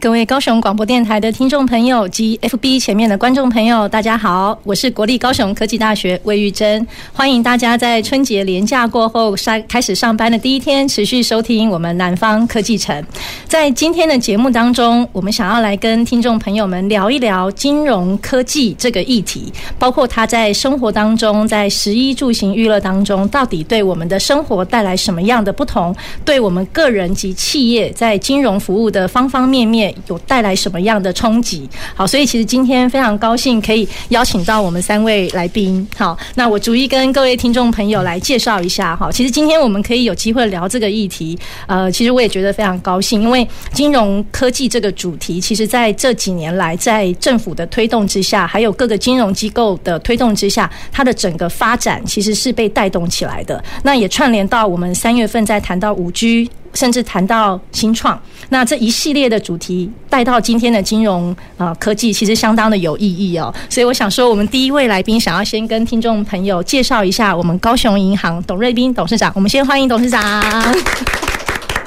各位高雄广播电台的听众朋友及 FB 前面的观众朋友，大家好，我是国立高雄科技大学魏玉珍，欢迎大家在春节连假过后上开始上班的第一天，持续收听我们南方科技城。在今天的节目当中，我们想要来跟听众朋友们聊一聊金融科技这个议题，包括它在生活当中，在食衣住行娱乐当中，到底对我们的生活带来什么样的不同？对我们个人及企业在金融服务的方方面面。有带来什么样的冲击？好，所以其实今天非常高兴可以邀请到我们三位来宾。好，那我逐一跟各位听众朋友来介绍一下。哈，其实今天我们可以有机会聊这个议题，呃，其实我也觉得非常高兴，因为金融科技这个主题，其实在这几年来，在政府的推动之下，还有各个金融机构的推动之下，它的整个发展其实是被带动起来的。那也串联到我们三月份在谈到五 G。甚至谈到新创，那这一系列的主题带到今天的金融啊科技，其实相当的有意义哦。所以我想说，我们第一位来宾想要先跟听众朋友介绍一下我们高雄银行董瑞斌董事长。我们先欢迎董事长。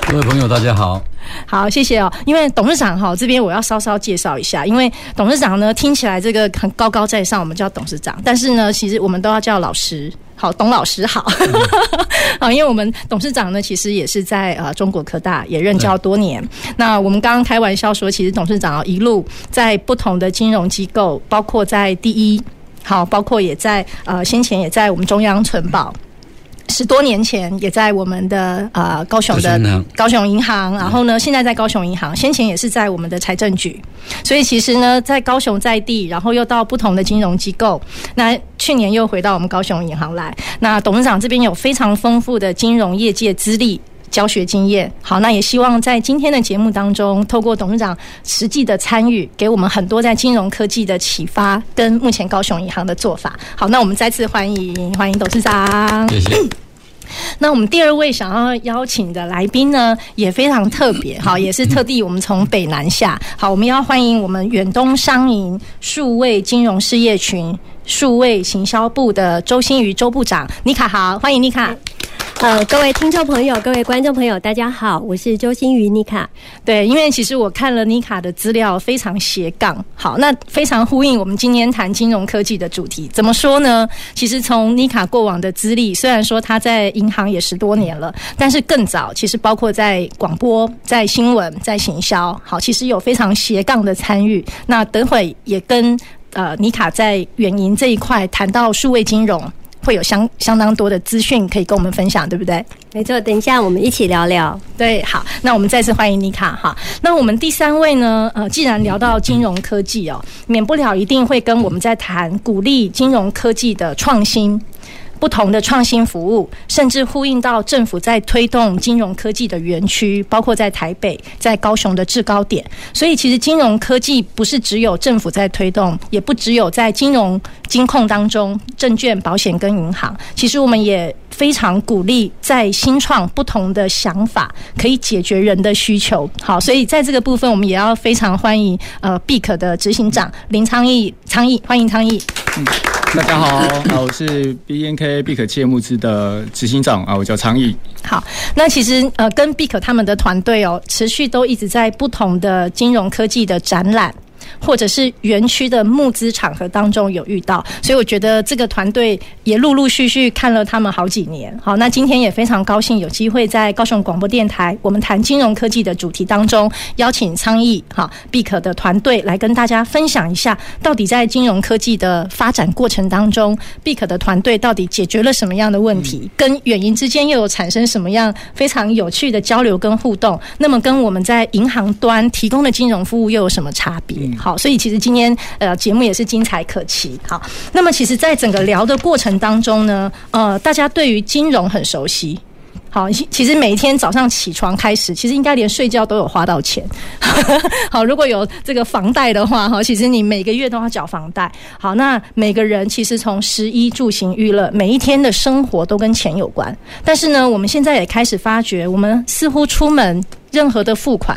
各位朋友，大家好。好，谢谢哦。因为董事长哈，这边我要稍稍介绍一下，因为董事长呢听起来这个很高高在上，我们叫董事长，但是呢，其实我们都要叫老师。好，董老师好。好，因为我们董事长呢，其实也是在呃中国科大也任教多年。那我们刚刚开玩笑说，其实董事长一路在不同的金融机构，包括在第一，好，包括也在呃先前也在我们中央存保。十多年前也在我们的呃高雄的高雄银行，然后呢，现在在高雄银行，先前也是在我们的财政局，所以其实呢，在高雄在地，然后又到不同的金融机构，那去年又回到我们高雄银行来。那董事长这边有非常丰富的金融业界资历、教学经验。好，那也希望在今天的节目当中，透过董事长实际的参与，给我们很多在金融科技的启发，跟目前高雄银行的做法。好，那我们再次欢迎欢迎董事长，谢谢。那我们第二位想要邀请的来宾呢，也非常特别，好，也是特地我们从北南下，好，我们要欢迎我们远东商银数位金融事业群数位行销部的周新瑜周部长，妮卡好，欢迎妮卡。呃，各位听众朋友，各位观众朋友，大家好，我是周星瑜妮卡。对，因为其实我看了妮卡的资料，非常斜杠。好，那非常呼应我们今天谈金融科技的主题。怎么说呢？其实从妮卡过往的资历，虽然说她在银行也十多年了，但是更早，其实包括在广播、在新闻、在行销，好，其实有非常斜杠的参与。那等会也跟呃妮卡在远银这一块谈到数位金融。会有相相当多的资讯可以跟我们分享，对不对？没错，等一下我们一起聊聊。对，好，那我们再次欢迎妮卡哈。那我们第三位呢？呃，既然聊到金融科技哦，免不了一定会跟我们在谈鼓励金融科技的创新。不同的创新服务，甚至呼应到政府在推动金融科技的园区，包括在台北、在高雄的制高点。所以，其实金融科技不是只有政府在推动，也不只有在金融金控当中，证券、保险跟银行。其实，我们也非常鼓励在新创不同的想法，可以解决人的需求。好，所以在这个部分，我们也要非常欢迎呃 BIC 的执行长林昌义，昌义，欢迎昌义。嗯大家好，啊，我是 BNK BIC 企业募资的执行长啊，我叫昌义。好，那其实呃，跟 BIC 他们的团队哦，持续都一直在不同的金融科技的展览。或者是园区的募资场合当中有遇到，所以我觉得这个团队也陆陆续续看了他们好几年。好，那今天也非常高兴有机会在高雄广播电台，我们谈金融科技的主题当中，邀请苍义哈 BIC 的团队来跟大家分享一下，到底在金融科技的发展过程当中，BIC 的团队到底解决了什么样的问题，跟远银之间又有产生什么样非常有趣的交流跟互动？那么跟我们在银行端提供的金融服务又有什么差别？好，所以其实今天呃节目也是精彩可期。好，那么其实，在整个聊的过程当中呢，呃，大家对于金融很熟悉。好，其实每一天早上起床开始，其实应该连睡觉都有花到钱。好，如果有这个房贷的话，哈，其实你每个月都要缴房贷。好，那每个人其实从食衣住行娱乐，每一天的生活都跟钱有关。但是呢，我们现在也开始发觉，我们似乎出门任何的付款，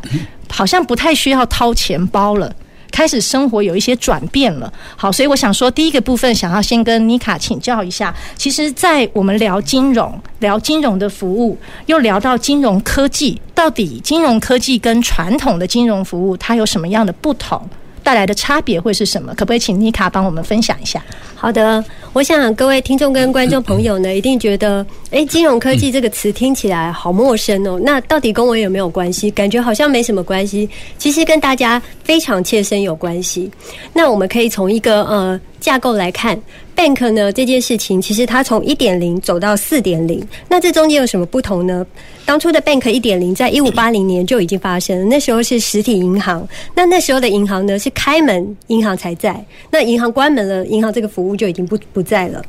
好像不太需要掏钱包了。开始生活有一些转变了，好，所以我想说，第一个部分想要先跟妮卡请教一下，其实，在我们聊金融、聊金融的服务，又聊到金融科技，到底金融科技跟传统的金融服务它有什么样的不同？带来的差别会是什么？可不可以请妮卡帮我们分享一下？好的，我想各位听众跟观众朋友呢，一定觉得，哎，金融科技这个词听起来好陌生哦。那到底跟我有没有关系？感觉好像没什么关系，其实跟大家非常切身有关系。那我们可以从一个呃架构来看。Bank 呢，这件事情，其实它从一点零走到四点零，那这中间有什么不同呢？当初的 Bank 一点零在一五八零年就已经发生了，那时候是实体银行，那那时候的银行呢是开门银行才在，那银行关门了，银行这个服务就已经不不在了。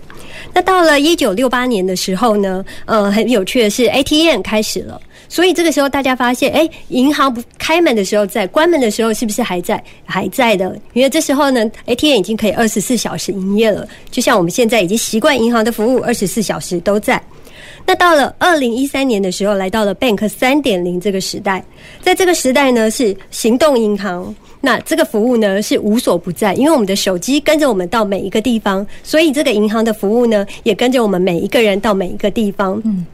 那到了一九六八年的时候呢，呃，很有趣的是 ATM 开始了。所以这个时候，大家发现，哎，银行不开门的时候在，关门的时候是不是还在？还在的，因为这时候呢，ATM 已经可以二十四小时营业了。就像我们现在已经习惯银行的服务，二十四小时都在。那到了二零一三年的时候，来到了 Bank 三点零这个时代，在这个时代呢，是行动银行。那这个服务呢，是无所不在，因为我们的手机跟着我们到每一个地方，所以这个银行的服务呢，也跟着我们每一个人到每一个地方。嗯。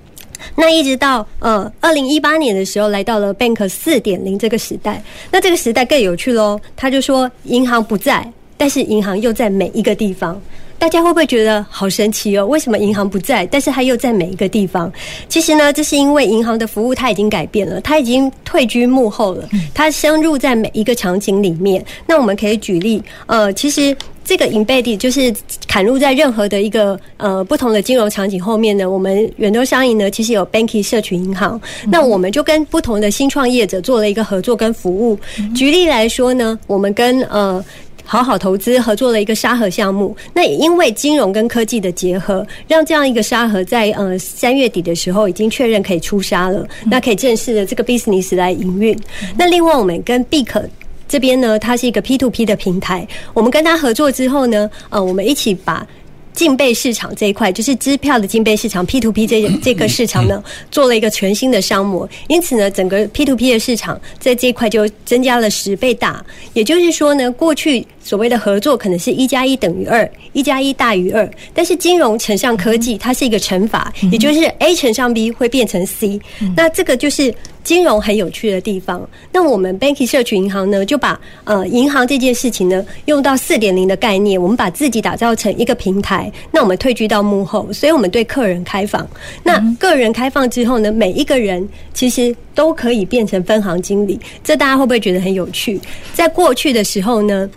那一直到呃二零一八年的时候，来到了 Bank 四点零这个时代。那这个时代更有趣喽，他就说银行不在，但是银行又在每一个地方。大家会不会觉得好神奇哦？为什么银行不在，但是它又在每一个地方？其实呢，这是因为银行的服务它已经改变了，它已经退居幕后了，它深入在每一个场景里面。那我们可以举例，呃，其实。这个 embedded 就是砍入在任何的一个呃不同的金融场景后面呢，我们远东商银呢其实有 Banky 社群银行，那我们就跟不同的新创业者做了一个合作跟服务。举例来说呢，我们跟呃好好投资合作了一个沙盒项目，那也因为金融跟科技的结合，让这样一个沙盒在呃三月底的时候已经确认可以出沙了，那可以正式的这个 business 来营运。那另外我们跟 Beak 这边呢，它是一个 P to P 的平台。我们跟他合作之后呢，呃，我们一起把竞备市场这一块，就是支票的竞备市场 P to P 这这个市场呢，做了一个全新的商模。因此呢，整个 P to P 的市场在这一块就增加了十倍大。也就是说呢，过去所谓的合作可能是一加一等于二，一加一大于二。但是金融乘上科技，它是一个乘法，也就是 A 乘上 B 会变成 C。那这个就是。金融很有趣的地方，那我们 Banky 社群银行呢，就把呃银行这件事情呢，用到四点零的概念，我们把自己打造成一个平台。那我们退居到幕后，所以我们对客人开放。那个人开放之后呢，每一个人其实都可以变成分行经理。这大家会不会觉得很有趣？在过去的时候呢，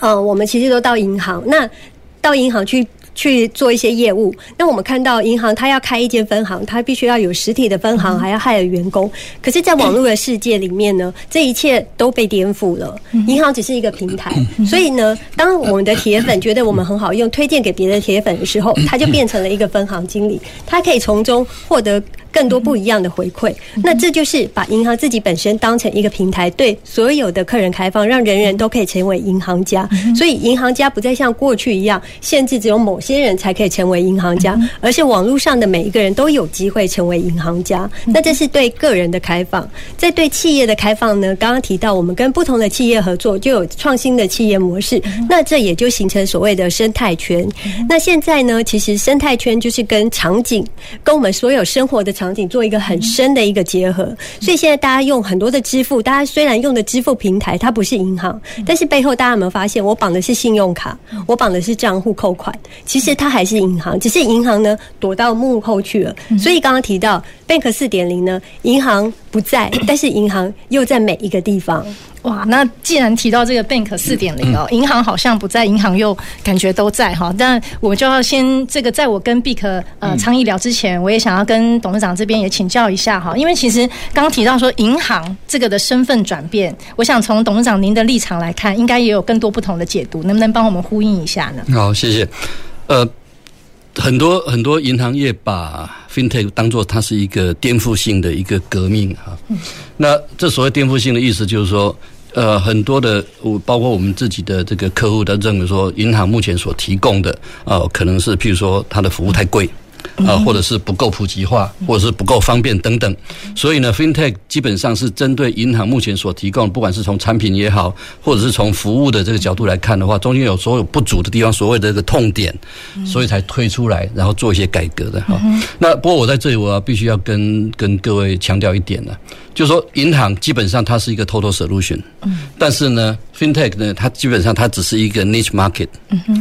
呃，我们其实都到银行，那到银行去。去做一些业务，那我们看到银行它要开一间分行，它必须要有实体的分行，还要害了员工。可是，在网络的世界里面呢，这一切都被颠覆了。银行只是一个平台，所以呢，当我们的铁粉觉得我们很好用，推荐给别的铁粉的时候，他就变成了一个分行经理，他可以从中获得。更多不一样的回馈，那这就是把银行自己本身当成一个平台，对所有的客人开放，让人人都可以成为银行家。所以银行家不再像过去一样限制只有某些人才可以成为银行家，而是网络上的每一个人都有机会成为银行家。那这是对个人的开放，在对企业的开放呢？刚刚提到我们跟不同的企业合作，就有创新的企业模式。那这也就形成所谓的生态圈。那现在呢？其实生态圈就是跟场景，跟我们所有生活的。场景做一个很深的一个结合，所以现在大家用很多的支付，大家虽然用的支付平台它不是银行，但是背后大家有没有发现，我绑的是信用卡，我绑的是账户扣款，其实它还是银行，只是银行呢躲到幕后去了。所以刚刚提到 Bank 四点零呢，银行不在，但是银行又在每一个地方。哇，那既然提到这个 Bank 四点零哦，银行好像不在，银行又感觉都在哈。但我们就要先这个，在我跟 Beak 呃倡议聊之前，我也想要跟董事长这边也请教一下哈，因为其实刚刚提到说银行这个的身份转变，我想从董事长您的立场来看，应该也有更多不同的解读，能不能帮我们呼应一下呢？好，谢谢。呃，很多很多银行业把 FinTech 当做它是一个颠覆性的一个革命哈。那这所谓颠覆性的意思就是说，呃，很多的我包括我们自己的这个客户都认为说，银行目前所提供的呃，可能是譬如说它的服务太贵。啊，或者是不够普及化，或者是不够方便等等，所以呢，FinTech 基本上是针对银行目前所提供，不管是从产品也好，或者是从服务的这个角度来看的话，中间有所有不足的地方，所谓的这个痛点，所以才推出来，然后做一些改革的哈。那不过我在这里，我要必须要跟跟各位强调一点呢。就是说，银行基本上它是一个 total solution，但是呢，FinTech 呢，它基本上它只是一个 niche market。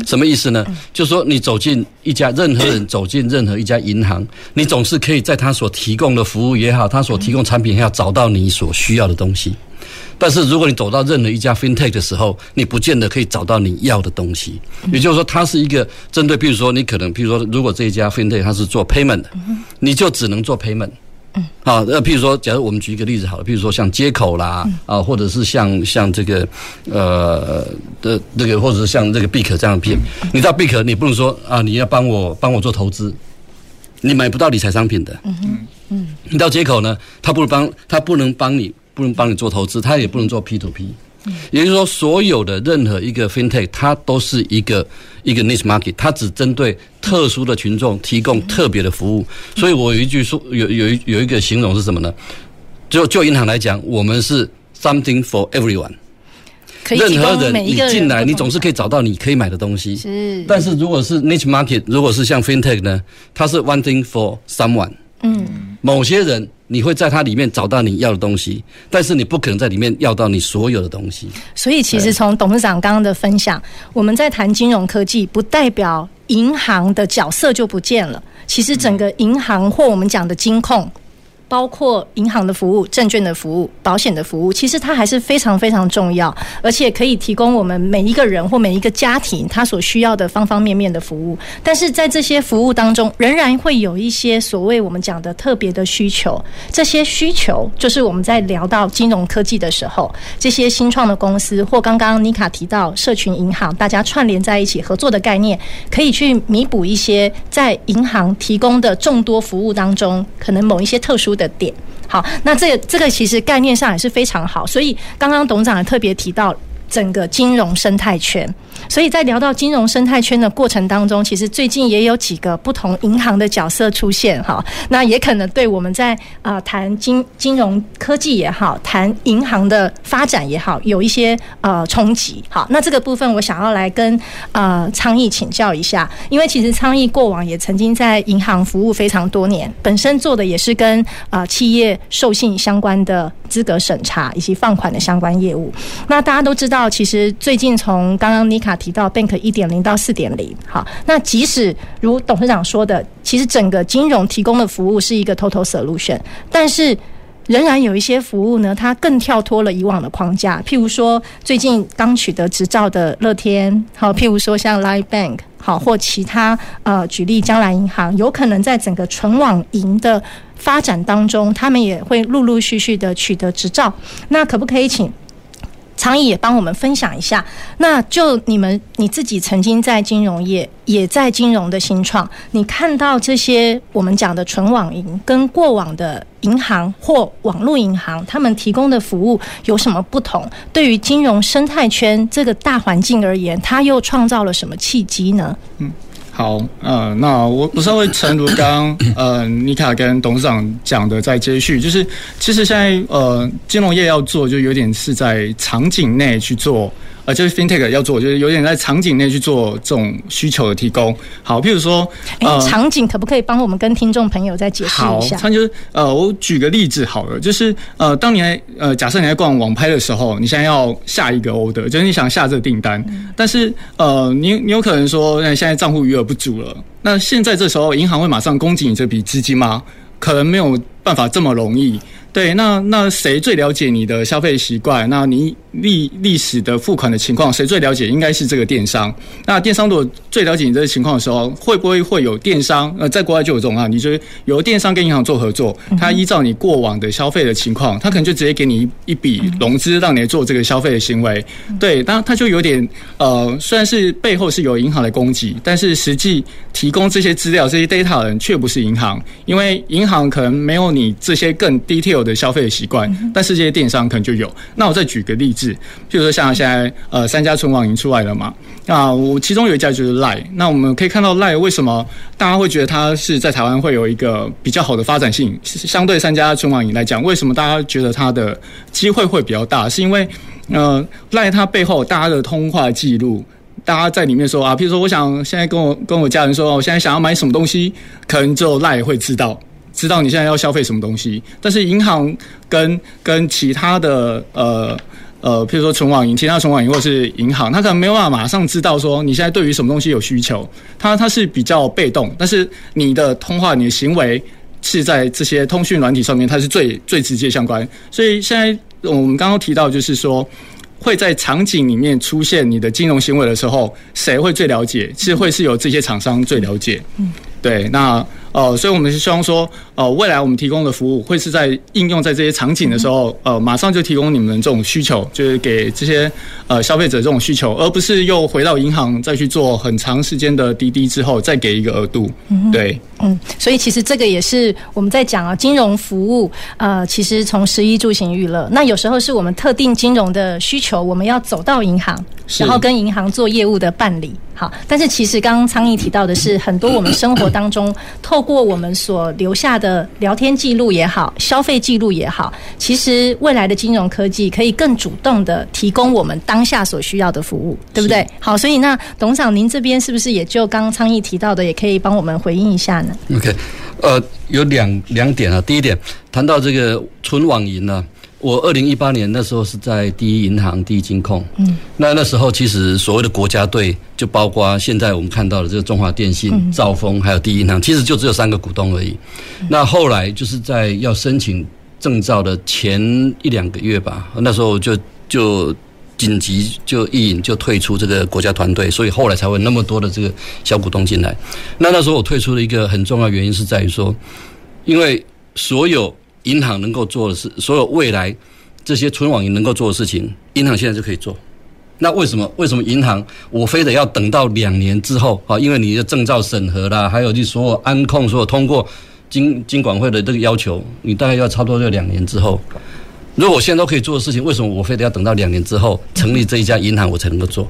什么意思呢？就是说，你走进一家任何人走进任何一家银行，你总是可以在他所提供的服务也好，他所提供产品也好，找到你所需要的东西。但是如果你走到任何一家 FinTech 的时候，你不见得可以找到你要的东西。也就是说，它是一个针对，比如说你可能，比如说，如果这一家 FinTech 它是做 payment 的，你就只能做 payment。嗯，好，那譬如说，假如我们举一个例子好了，譬如说像街口啦，啊，或者是像像这个呃的这个，或者是像这个必可这样的品，你到必可，你不能说啊，你要帮我帮我做投资，你买不到理财商品的。嗯嗯，你到街口呢，他不能帮，他不能帮你，不能帮你做投资，他也不能做 P to P。也就是说，所有的任何一个 FinTech，它都是一个一个 niche market，它只针对特殊的群众提供特别的服务。所以我有一句说，有有一有一个形容是什么呢？就就银行来讲，我们是 something for everyone。任何人你进来，你总是可以找到你可以买的东西。是。但是如果是 niche market，如果是像 FinTech 呢，它是 one thing for someone。嗯。某些人。你会在它里面找到你要的东西，但是你不可能在里面要到你所有的东西。所以，其实从董事长刚刚的分享，我们在谈金融科技，不代表银行的角色就不见了。其实，整个银行或我们讲的金控。包括银行的服务、证券的服务、保险的服务，其实它还是非常非常重要，而且可以提供我们每一个人或每一个家庭他所需要的方方面面的服务。但是在这些服务当中，仍然会有一些所谓我们讲的特别的需求。这些需求就是我们在聊到金融科技的时候，这些新创的公司或刚刚妮卡提到社群银行，大家串联在一起合作的概念，可以去弥补一些在银行提供的众多服务当中，可能某一些特殊的点，好，那这这个其实概念上也是非常好，所以刚刚董事长也特别提到整个金融生态圈。所以在聊到金融生态圈的过程当中，其实最近也有几个不同银行的角色出现哈，那也可能对我们在啊谈金金融科技也好，谈银行的发展也好，有一些呃冲击。好，那这个部分我想要来跟呃昌毅请教一下，因为其实昌毅过往也曾经在银行服务非常多年，本身做的也是跟啊企业授信相关的资格审查以及放款的相关业务。那大家都知道，到其实最近从刚刚妮卡。提到 Bank 一点零到四点零，好，那即使如董事长说的，其实整个金融提供的服务是一个 Total Solution，但是仍然有一些服务呢，它更跳脱了以往的框架。譬如说，最近刚取得执照的乐天，好，譬如说像 Line Bank，好，或其他呃，举例将来银行，有可能在整个纯网银的发展当中，他们也会陆陆续续的取得执照。那可不可以请？常毅也帮我们分享一下，那就你们你自己曾经在金融业，也在金融的新创，你看到这些我们讲的纯网银跟过往的银行或网络银行，他们提供的服务有什么不同？对于金融生态圈这个大环境而言，它又创造了什么契机呢？嗯。好，呃，那我我稍微诚如刚 呃妮卡跟董事长讲的，在接续，就是其实现在呃金融业要做，就有点是在场景内去做。呃，就是 FinTech 要做，就是有点在场景内去做这种需求的提供。好，譬如说，呃，场景可不可以帮我们跟听众朋友再解释一下？好，他就是呃，我举个例子好了，就是呃，当你在呃，假设你在逛网拍的时候，你现在要下一个 order，就是你想下这个订单，嗯、但是呃，你你有可能说，那现在账户余额不足了，那现在这时候银行会马上供给你这笔资金吗？可能没有办法这么容易。对，那那谁最了解你的消费习惯？那你历历史的付款的情况，谁最了解？应该是这个电商。那电商如果最了解你这个情况的时候，会不会会有电商？呃，在国外就有这种啊，你觉得有电商跟银行做合作，他依照你过往的消费的情况，他可能就直接给你一一笔融资，让你来做这个消费的行为。对，当他就有点呃，虽然是背后是有银行的供给，但是实际提供这些资料、这些 data 的人却不是银行，因为银行可能没有你这些更 detail 的消费的习惯，但是这些电商可能就有。那我再举个例子，譬如说像现在呃三家纯网银出来了嘛，那我其中有一家就是 Line，那我们可以看到 Line 为什么大家会觉得它是在台湾会有一个比较好的发展性，相对三家纯网银来讲，为什么大家觉得它的机会会比较大？是因为呃 Line 它背后大家的通话记录，大家在里面说啊，譬如说我想现在跟我跟我家人说，我现在想要买什么东西，可能只有 Line 会知道。知道你现在要消费什么东西，但是银行跟跟其他的呃呃，譬如说存网银、其他存网银或是银行，他可能没有办法马上知道说你现在对于什么东西有需求，他他是比较被动。但是你的通话、你的行为是在这些通讯软体上面，它是最最直接相关。所以现在我们刚刚提到，就是说会在场景里面出现你的金融行为的时候，谁会最了解？其实会是由这些厂商最了解。嗯，对，那。呃，所以我们是希望说，哦，未来我们提供的服务会是在应用在这些场景的时候，呃，马上就提供你们这种需求，就是给这些呃消费者这种需求，而不是又回到银行再去做很长时间的滴滴之后再给一个额度。对，嗯，所以其实这个也是我们在讲啊，金融服务，呃，其实从十一住行娱乐，那有时候是我们特定金融的需求，我们要走到银行，然后跟银行做业务的办理。好，但是其实刚刚昌义提到的是，很多我们生活当中透过我们所留下的聊天记录也好，消费记录也好，其实未来的金融科技可以更主动的提供我们当下所需要的服务，对不对？好，所以那董事长您这边是不是也就刚刚昌毅提到的，也可以帮我们回应一下呢？OK，呃，有两两点啊，第一点谈到这个纯网银呢。我二零一八年那时候是在第一银行、第一金控，嗯，那那时候其实所谓的国家队就包括现在我们看到的这个中华电信、兆丰还有第一银行，其实就只有三个股东而已。那后来就是在要申请证照的前一两个月吧，那时候就就紧急就一引就退出这个国家团队，所以后来才会那么多的这个小股东进来。那那时候我退出的一个很重要原因是在于说，因为所有。银行能够做的事，所有未来这些纯网银能够做的事情，银行现在就可以做。那为什么？为什么银行我非得要等到两年之后啊？因为你的证照审核啦，还有你所有安控，所有通过金金管会的这个要求，你大概要差不多要两年之后。如果我现在都可以做的事情，为什么我非得要等到两年之后成立这一家银行我才能够做？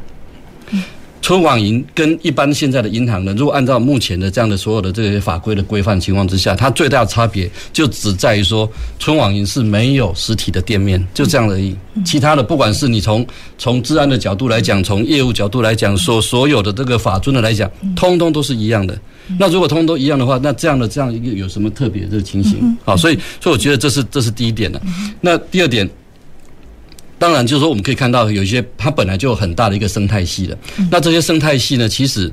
纯网银跟一般现在的银行呢，如果按照目前的这样的所有的这些法规的规范情况之下，它最大的差别就只在于说，存网银是没有实体的店面，就这样而已。其他的，不管是你从从治安的角度来讲，从业务角度来讲，所所有的这个法尊的来讲，通通都是一样的。那如果通通都一样的话，那这样的这样一个有什么特别的这个情形？好，所以所以我觉得这是这是第一点的。那第二点。当然，就是说我们可以看到有一些它本来就有很大的一个生态系的。那这些生态系呢，其实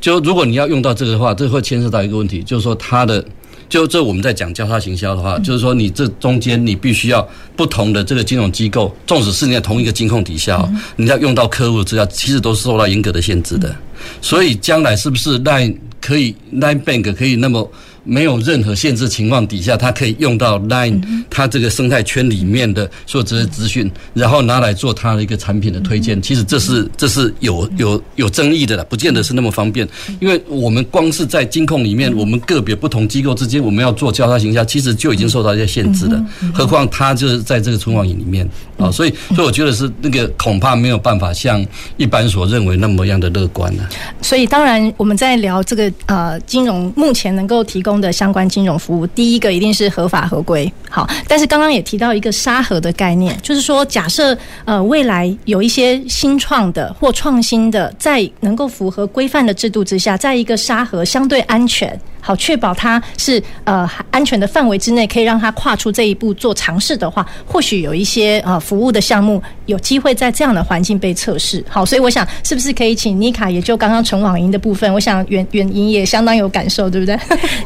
就如果你要用到这个的话，这会牵涉到一个问题，就是说它的就这我们在讲交叉行销的话，就是说你这中间你必须要不同的这个金融机构，纵使是你在同一个金控底下，你要用到客户的资料，其实都是受到严格的限制的。所以将来是不是 Line 可以 Line Bank 可以那么？没有任何限制情况底下，它可以用到 Line 它这个生态圈里面的所有这些资讯，然后拿来做它的一个产品的推荐。其实这是这是有有有争议的了，不见得是那么方便。因为我们光是在金控里面，我们个别不同机构之间，我们要做交叉行销，其实就已经受到一些限制了。何况它就是在这个纯网银里面啊，所以所以我觉得是那个恐怕没有办法像一般所认为那么样的乐观了。所以当然我们在聊这个呃金融目前能够提供。的相关金融服务，第一个一定是合法合规。好，但是刚刚也提到一个沙盒的概念，就是说，假设呃未来有一些新创的或创新的，在能够符合规范的制度之下，在一个沙盒相对安全。好确保它是呃安全的范围之内，可以让它跨出这一步做尝试的话，或许有一些呃服务的项目有机会在这样的环境被测试。好，所以我想是不是可以请妮卡，也就刚刚纯网银的部分，我想原原银也相当有感受，对不对？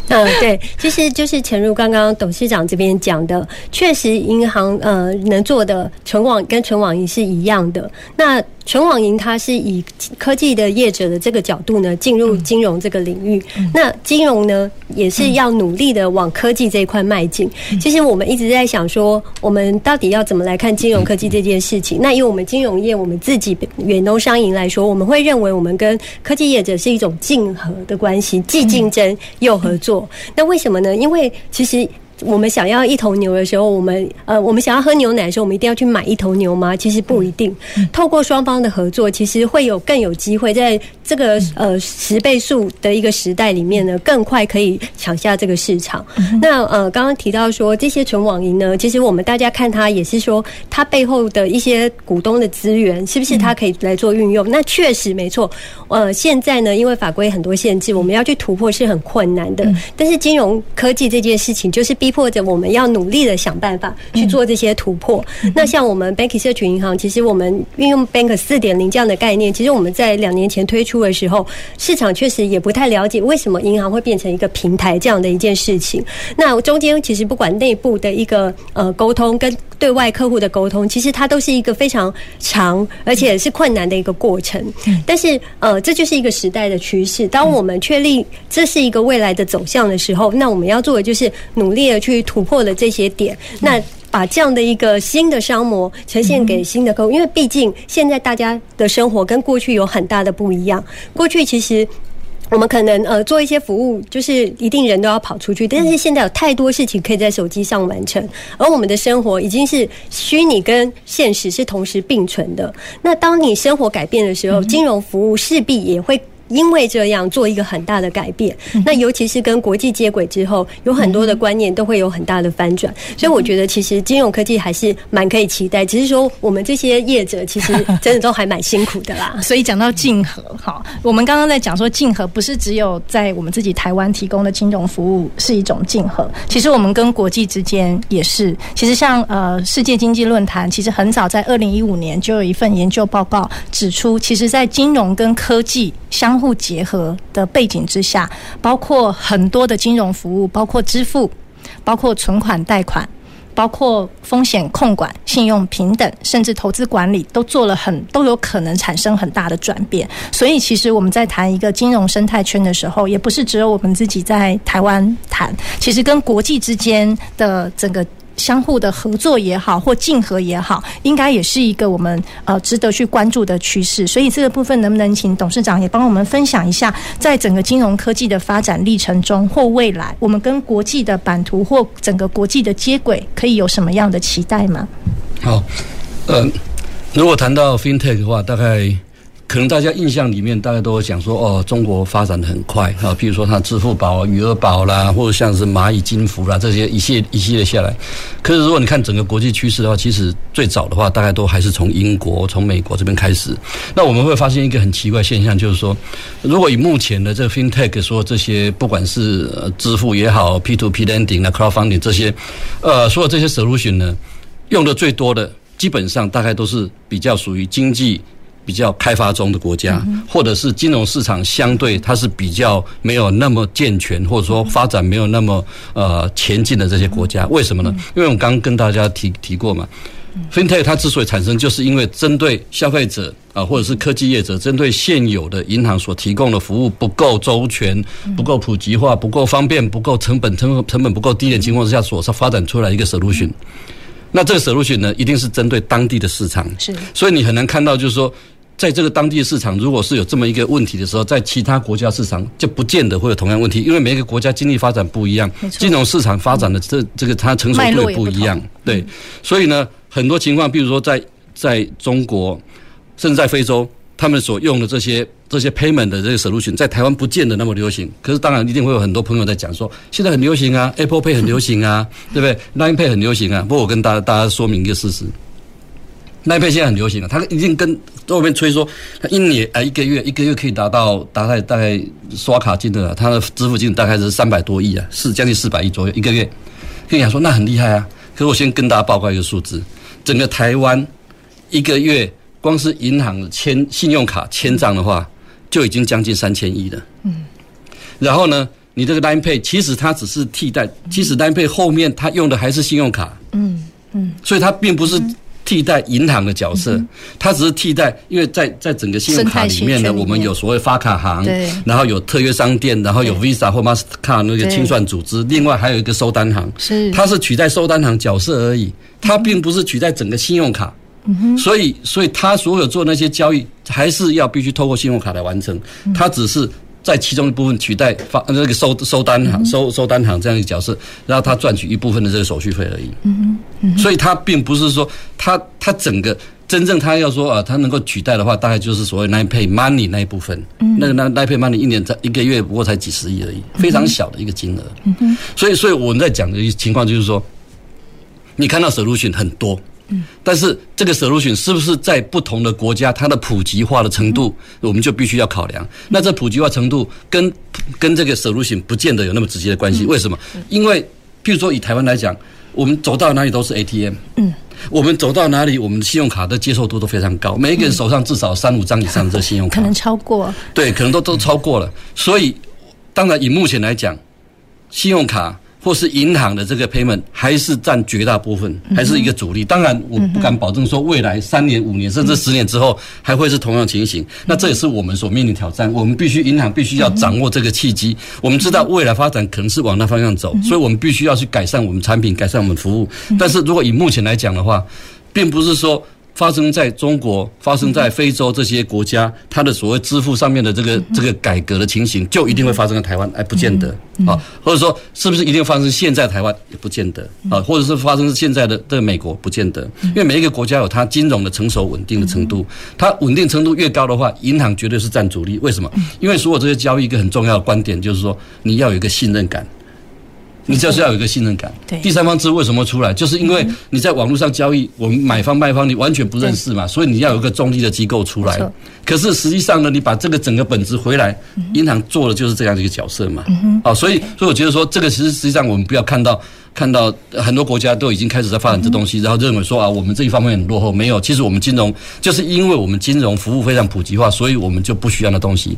嗯，对，其实就是诚如刚刚董事长这边讲的，确实银行呃能做的纯网跟纯网银是一样的。那纯网银它是以科技的业者的这个角度呢，进入金融这个领域。那金融呢，也是要努力的往科技这一块迈进。其实我们一直在想说，我们到底要怎么来看金融科技这件事情？那以我们金融业，我们自己远东商银来说，我们会认为我们跟科技业者是一种竞合的关系，既竞争又合作。那为什么呢？因为其实。我们想要一头牛的时候，我们呃，我们想要喝牛奶的时候，我们一定要去买一头牛吗？其实不一定。透过双方的合作，其实会有更有机会在这个呃十倍数的一个时代里面呢，更快可以抢下这个市场。那呃，刚刚提到说这些纯网银呢，其实我们大家看它也是说，它背后的一些股东的资源是不是它可以来做运用？那确实没错。呃，现在呢，因为法规很多限制，我们要去突破是很困难的。但是金融科技这件事情，就是逼。或者我们要努力的想办法去做这些突破。那像我们 Banky 社群银行，其实我们运用 Bank 四点零这样的概念，其实我们在两年前推出的时候，市场确实也不太了解为什么银行会变成一个平台这样的一件事情。那中间其实不管内部的一个呃沟通跟对外客户的沟通，其实它都是一个非常长而且是困难的一个过程。但是呃，这就是一个时代的趋势。当我们确立这是一个未来的走向的时候，那我们要做的就是努力的。去突破了这些点，那把这样的一个新的商模呈现给新的客户，因为毕竟现在大家的生活跟过去有很大的不一样。过去其实我们可能呃做一些服务，就是一定人都要跑出去，但是现在有太多事情可以在手机上完成，而我们的生活已经是虚拟跟现实是同时并存的。那当你生活改变的时候，金融服务势必也会。因为这样做一个很大的改变，那尤其是跟国际接轨之后，有很多的观念都会有很大的翻转，所以我觉得其实金融科技还是蛮可以期待，只是说我们这些业者其实真的都还蛮辛苦的啦。所以讲到竞合，哈，我们刚刚在讲说竞合不是只有在我们自己台湾提供的金融服务是一种竞合，其实我们跟国际之间也是。其实像呃世界经济论坛，其实很早在二零一五年就有一份研究报告指出，其实在金融跟科技相互结合的背景之下，包括很多的金融服务，包括支付，包括存款贷款，包括风险控管、信用平等，甚至投资管理，都做了很都有可能产生很大的转变。所以，其实我们在谈一个金融生态圈的时候，也不是只有我们自己在台湾谈，其实跟国际之间的整个。相互的合作也好，或竞合也好，应该也是一个我们呃值得去关注的趋势。所以这个部分能不能请董事长也帮我们分享一下，在整个金融科技的发展历程中，或未来我们跟国际的版图或整个国际的接轨，可以有什么样的期待吗？好，呃，如果谈到 FinTech 的话，大概。可能大家印象里面，大家都会讲说，哦，中国发展的很快啊，譬如说它支付宝、余额宝啦，或者像是蚂蚁金服啦这些一系一系列下来。可是如果你看整个国际趋势的话，其实最早的话，大概都还是从英国、从美国这边开始。那我们会发现一个很奇怪现象，就是说，如果以目前的这个 FinTech 说这些，不管是支付也好，P2P lending 啊、Crowdfunding 这些，呃，所有这些 solution 呢，用的最多的，基本上大概都是比较属于经济。比较开发中的国家，或者是金融市场相对它是比较没有那么健全，或者说发展没有那么呃前进的这些国家，为什么呢？因为我刚刚跟大家提提过嘛，FinTech 它之所以产生，就是因为针对消费者啊，或者是科技业者，针对现有的银行所提供的服务不够周全、不够普及化、不够方便、不够成本成成本不够低的情况之下，所发展出来一个 solution。那这个 solution 呢，一定是针对当地的市场，是，所以你很难看到就是说。在这个当地市场，如果是有这么一个问题的时候，在其他国家市场就不见得会有同样问题，因为每个国家经济发展不一样，金融市场发展的这这个它成熟度也不一样，对，所以呢，很多情况，比如说在在中国，甚至在非洲，他们所用的这些这些 payment 的这个 solution，在台湾不见得那么流行。可是当然一定会有很多朋友在讲说，现在很流行啊，Apple Pay 很流行啊，对不对？Line Pay 很流行啊。不过我跟大家大家说明一个事实。Line Pay 现在很流行了，他已经跟外面吹说，他一年啊一个月一个月可以达到大概大概刷卡金额，他的支付金额大概是三百多亿啊，是将近四百亿左右一个月。跟你讲说那很厉害啊，可是我先跟大家报告一个数字，整个台湾一个月光是银行签信用卡签账的话，就已经将近三千亿了。嗯，然后呢，你这个 Line Pay 其实它只是替代，其实 Line Pay 后面它用的还是信用卡。嗯嗯，所以它并不是。替代银行的角色，它只是替代，因为在在整个信用卡里面呢，我们有所谓发卡行，然后有特约商店，然后有 Visa 或 Mastercard 那个清算组织，另外还有一个收单行，是。它是取代收单行角色而已，它并不是取代整个信用卡，所以所以他所有做那些交易还是要必须透过信用卡来完成，它只是。在其中一部分取代发那个收收单行收收单行这样一个角色，然后他赚取一部分的这个手续费而已。嗯嗯，所以他并不是说他他整个真正他要说啊，他能够取代的话，大概就是所谓 Nine Pay Money 那一部分。嗯，那个 nine Pay Money 一年才一个月不过才几十亿而已，非常小的一个金额。嗯哼，所以所以我们在讲的一个情况就是说，你看到 solution 很多。但是这个 solution 是不是在不同的国家它的普及化的程度，我们就必须要考量。那这普及化程度跟跟这个 solution 不见得有那么直接的关系。为什么？因为譬如说以台湾来讲，我们走到哪里都是 ATM，嗯，我们走到哪里，我们的信用卡的接受度都非常高，每一个人手上至少三五张以上的这信用卡，可能超过，对，可能都都超过了。所以，当然以目前来讲，信用卡。或是银行的这个 payment 还是占绝大部分，还是一个主力。当然，我不敢保证说未来三年、五年甚至十年之后还会是同样情形。那这也是我们所面临挑战。我们必须银行必须要掌握这个契机。我们知道未来发展可能是往那方向走，所以我们必须要去改善我们产品，改善我们服务。但是如果以目前来讲的话，并不是说。发生在中国、发生在非洲这些国家，它的所谓支付上面的这个这个改革的情形，就一定会发生在台湾？哎，不见得啊。或者说，是不是一定发生现在台湾？也不见得啊。或者是发生现在的这个美国？不见得，因为每一个国家有它金融的成熟稳定的程度，它稳定程度越高的话，银行绝对是占主力。为什么？因为所有这些交易一个很重要的观点就是说，你要有一个信任感。你就是要有一个信任感。对，第三方支付为什么出来？就是因为你在网络上交易，我们买方卖方你完全不认识嘛，所以你要有一个中立的机构出来。可是实际上呢，你把这个整个本质回来，银行做的就是这样的一个角色嘛。啊，所以所以我觉得说，这个其实实际上我们不要看到。看到很多国家都已经开始在发展这东西，然后认为说啊，我们这一方面很落后。没有，其实我们金融就是因为我们金融服务非常普及化，所以我们就不需要那东西。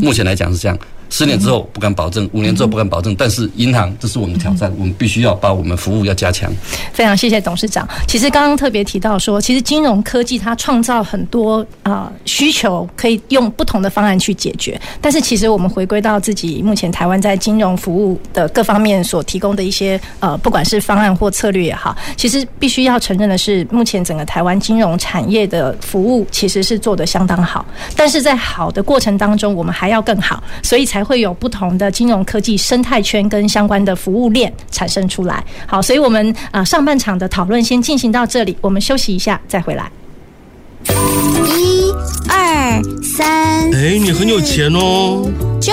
目前来讲是这样，十年之后不敢保证，五年之后不敢保证。但是银行这是我们的挑战，我们必须要把我们服务要加强。非常谢谢董事长。其实刚刚特别提到说，其实金融科技它创造很多啊需求，可以用不同的方案去解决。但是其实我们回归到自己目前台湾在金融服务的各方面所提供的一些呃。不管是方案或策略也好，其实必须要承认的是，目前整个台湾金融产业的服务其实是做得相当好。但是在好的过程当中，我们还要更好，所以才会有不同的金融科技生态圈跟相关的服务链产生出来。好，所以我们啊上半场的讨论先进行到这里，我们休息一下再回来。一、二、三。哎，你很有钱哦。就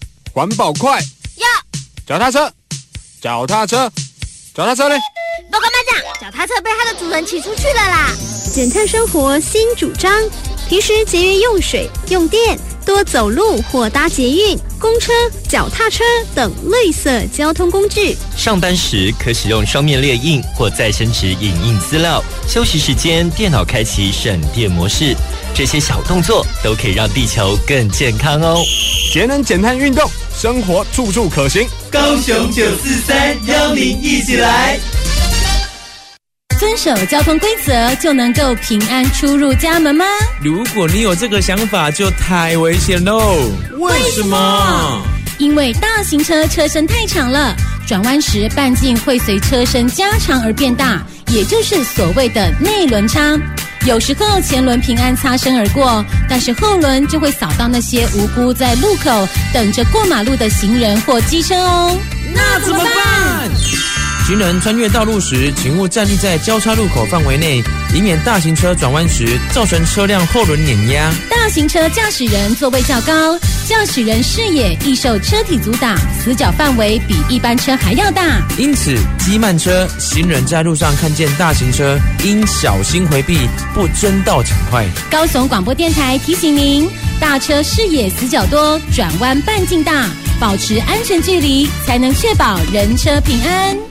环保快要脚踏车，脚踏车，脚踏车嘞！报告班长，脚踏车被它的主人骑出去了啦！减碳生活新主张，平时节约用水用电，多走路或搭捷运、公车、脚踏车等绿色交通工具。上班时可使用双面列印或再生纸影印资料。休息时间，电脑开启省电模式。这些小动作都可以让地球更健康哦！节能减碳运动，生活处处可行。高雄九四三邀您一起来，遵守交通规则就能够平安出入家门吗？如果你有这个想法，就太危险喽！为什么？因为大型车车身太长了，转弯时半径会随车身加长而变大，也就是所谓的内轮差。有时候前轮平安擦身而过，但是后轮就会扫到那些无辜在路口等着过马路的行人或机车哦。那怎么办？行人穿越道路时，请勿站立在交叉路口范围内，以免大型车转弯时造成车辆后轮碾压。大型车驾驶人座位较高，驾驶人视野易受车体阻挡，死角范围比一般车还要大。因此，机慢车行人在路上看见大型车，应小心回避，不争道抢快。高雄广播电台提醒您：大车视野死角多，转弯半径大，保持安全距离，才能确保人车平安。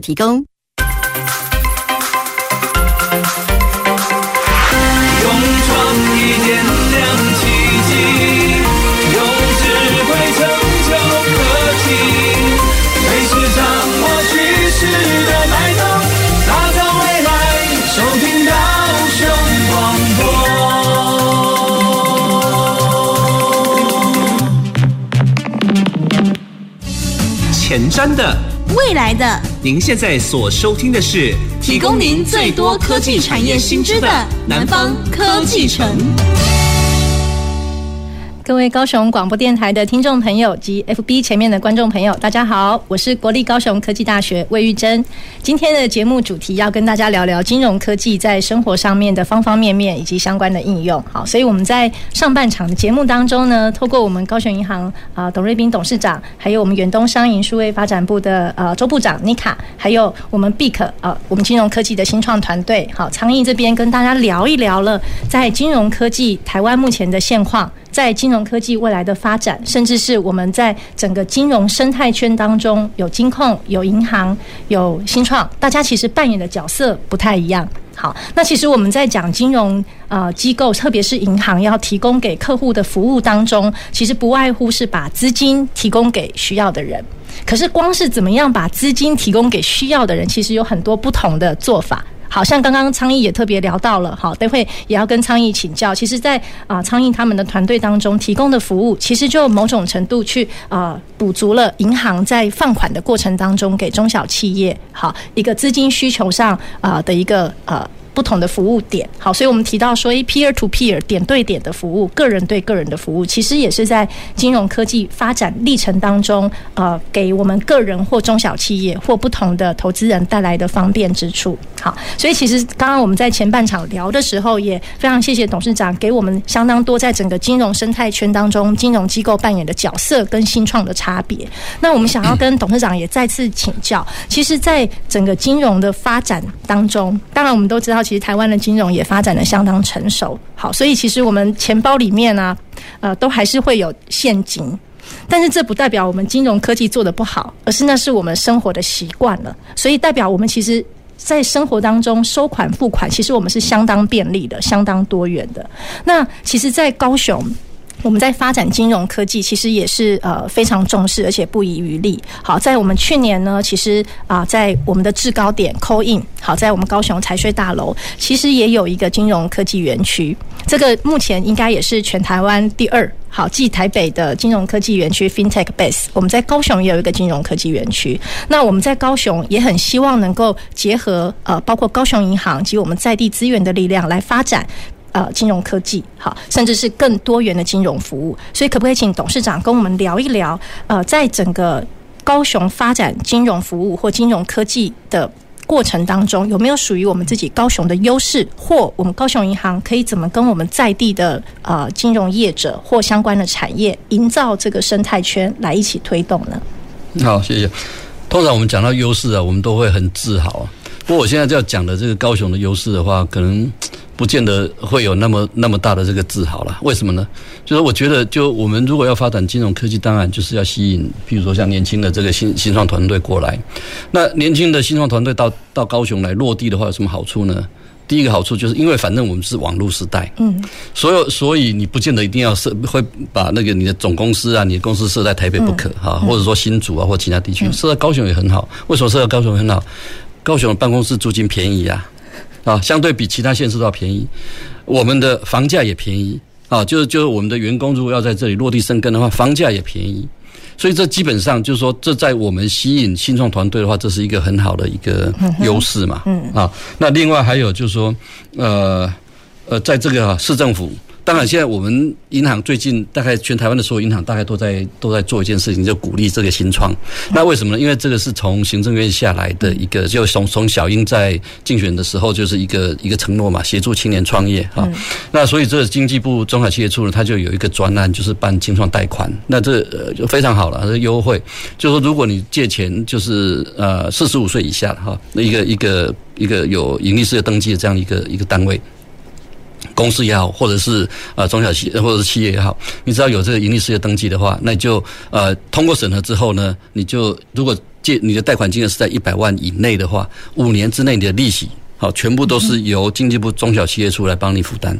提供。勇闯一点亮奇迹，用智慧成就科技，随时掌握趋势的脉动，打造未来。收听高雄广播前瞻的。未来的，您现在所收听的是提供您最多科技产业新知的南方科技城。各位高雄广播电台的听众朋友及 FB 前面的观众朋友，大家好，我是国立高雄科技大学魏玉珍。今天的节目主题要跟大家聊聊金融科技在生活上面的方方面面以及相关的应用。好，所以我们在上半场的节目当中呢，透过我们高雄银行啊董瑞斌董事长，还有我们远东商银数位发展部的呃周部长妮卡，还有我们 BIC 啊我们金融科技的新创团队，好，昌毅这边跟大家聊一聊了在金融科技台湾目前的现况。在金融科技未来的发展，甚至是我们在整个金融生态圈当中，有金控、有银行、有新创，大家其实扮演的角色不太一样。好，那其实我们在讲金融呃机构，特别是银行要提供给客户的服务当中，其实不外乎是把资金提供给需要的人。可是光是怎么样把资金提供给需要的人，其实有很多不同的做法。好像刚刚苍蝇也特别聊到了，好，待会也要跟苍蝇请教。其实在，啊苍蝇他们的团队当中提供的服务，其实就某种程度去啊补足了银行在放款的过程当中给中小企业好一个资金需求上啊的一个呃。不同的服务点，好，所以我们提到说一，peer to peer 点对点的服务，个人对个人的服务，其实也是在金融科技发展历程当中，呃，给我们个人或中小企业或不同的投资人带来的方便之处。好，所以其实刚刚我们在前半场聊的时候，也非常谢谢董事长给我们相当多在整个金融生态圈当中，金融机构扮演的角色跟新创的差别。那我们想要跟董事长也再次请教，其实，在整个金融的发展当中，当然我们都知道。其实台湾的金融也发展的相当成熟，好，所以其实我们钱包里面呢、啊，呃，都还是会有现金，但是这不代表我们金融科技做的不好，而是那是我们生活的习惯了，所以代表我们其实，在生活当中收款付款，其实我们是相当便利的，相当多元的。那其实，在高雄。我们在发展金融科技，其实也是呃非常重视，而且不遗余力。好，在我们去年呢，其实啊，在我们的制高点 Call In，好，在我们高雄财税大楼，其实也有一个金融科技园区。这个目前应该也是全台湾第二，好，继台北的金融科技园区 FinTech Base，我们在高雄也有一个金融科技园区。那我们在高雄也很希望能够结合呃，包括高雄银行及我们在地资源的力量来发展。呃，金融科技好，甚至是更多元的金融服务，所以可不可以请董事长跟我们聊一聊？呃，在整个高雄发展金融服务或金融科技的过程当中，有没有属于我们自己高雄的优势，或我们高雄银行可以怎么跟我们在地的呃金融业者或相关的产业营造这个生态圈来一起推动呢？好，谢谢。通常我们讲到优势啊，我们都会很自豪。不过我现在要讲的这个高雄的优势的话，可能。不见得会有那么那么大的这个自豪了。为什么呢？就是我觉得，就我们如果要发展金融科技，当然就是要吸引，譬如说像年轻的这个新新创团队过来。那年轻的新创团队到到高雄来落地的话，有什么好处呢？第一个好处就是因为反正我们是网络时代，嗯，所有所以你不见得一定要设会把那个你的总公司啊，你的公司设在台北不可哈，或者说新竹啊或其他地区设在高雄也很好。为什么设在高雄很好？高雄的办公室租金便宜啊。啊，相对比其他县市都要便宜，我们的房价也便宜啊。就是就是我们的员工如果要在这里落地生根的话，房价也便宜，所以这基本上就是说，这在我们吸引新创团队的话，这是一个很好的一个优势嘛。嗯啊，那另外还有就是说，呃呃，在这个市政府。当然，现在我们银行最近大概全台湾的所有银行大概都在都在做一件事情，就鼓励这个新创。那为什么呢？因为这个是从行政院下来的一个，就从从小英在竞选的时候就是一个一个承诺嘛，协助青年创业啊。那所以这个经济部中小企业处呢，它就有一个专案，就是办青创贷款。那这呃就非常好了，这优惠就是说，如果你借钱就是呃四十五岁以下哈，那一个一个一个有盈利事业登记的这样一个一个单位。公司也好，或者是呃中小企业或者是企业也好，你只要有这个盈利事业登记的话，那你就呃通过审核之后呢，你就如果借你的贷款金额是在一百万以内的话，五年之内你的利息好全部都是由经济部中小企业处来帮你负担，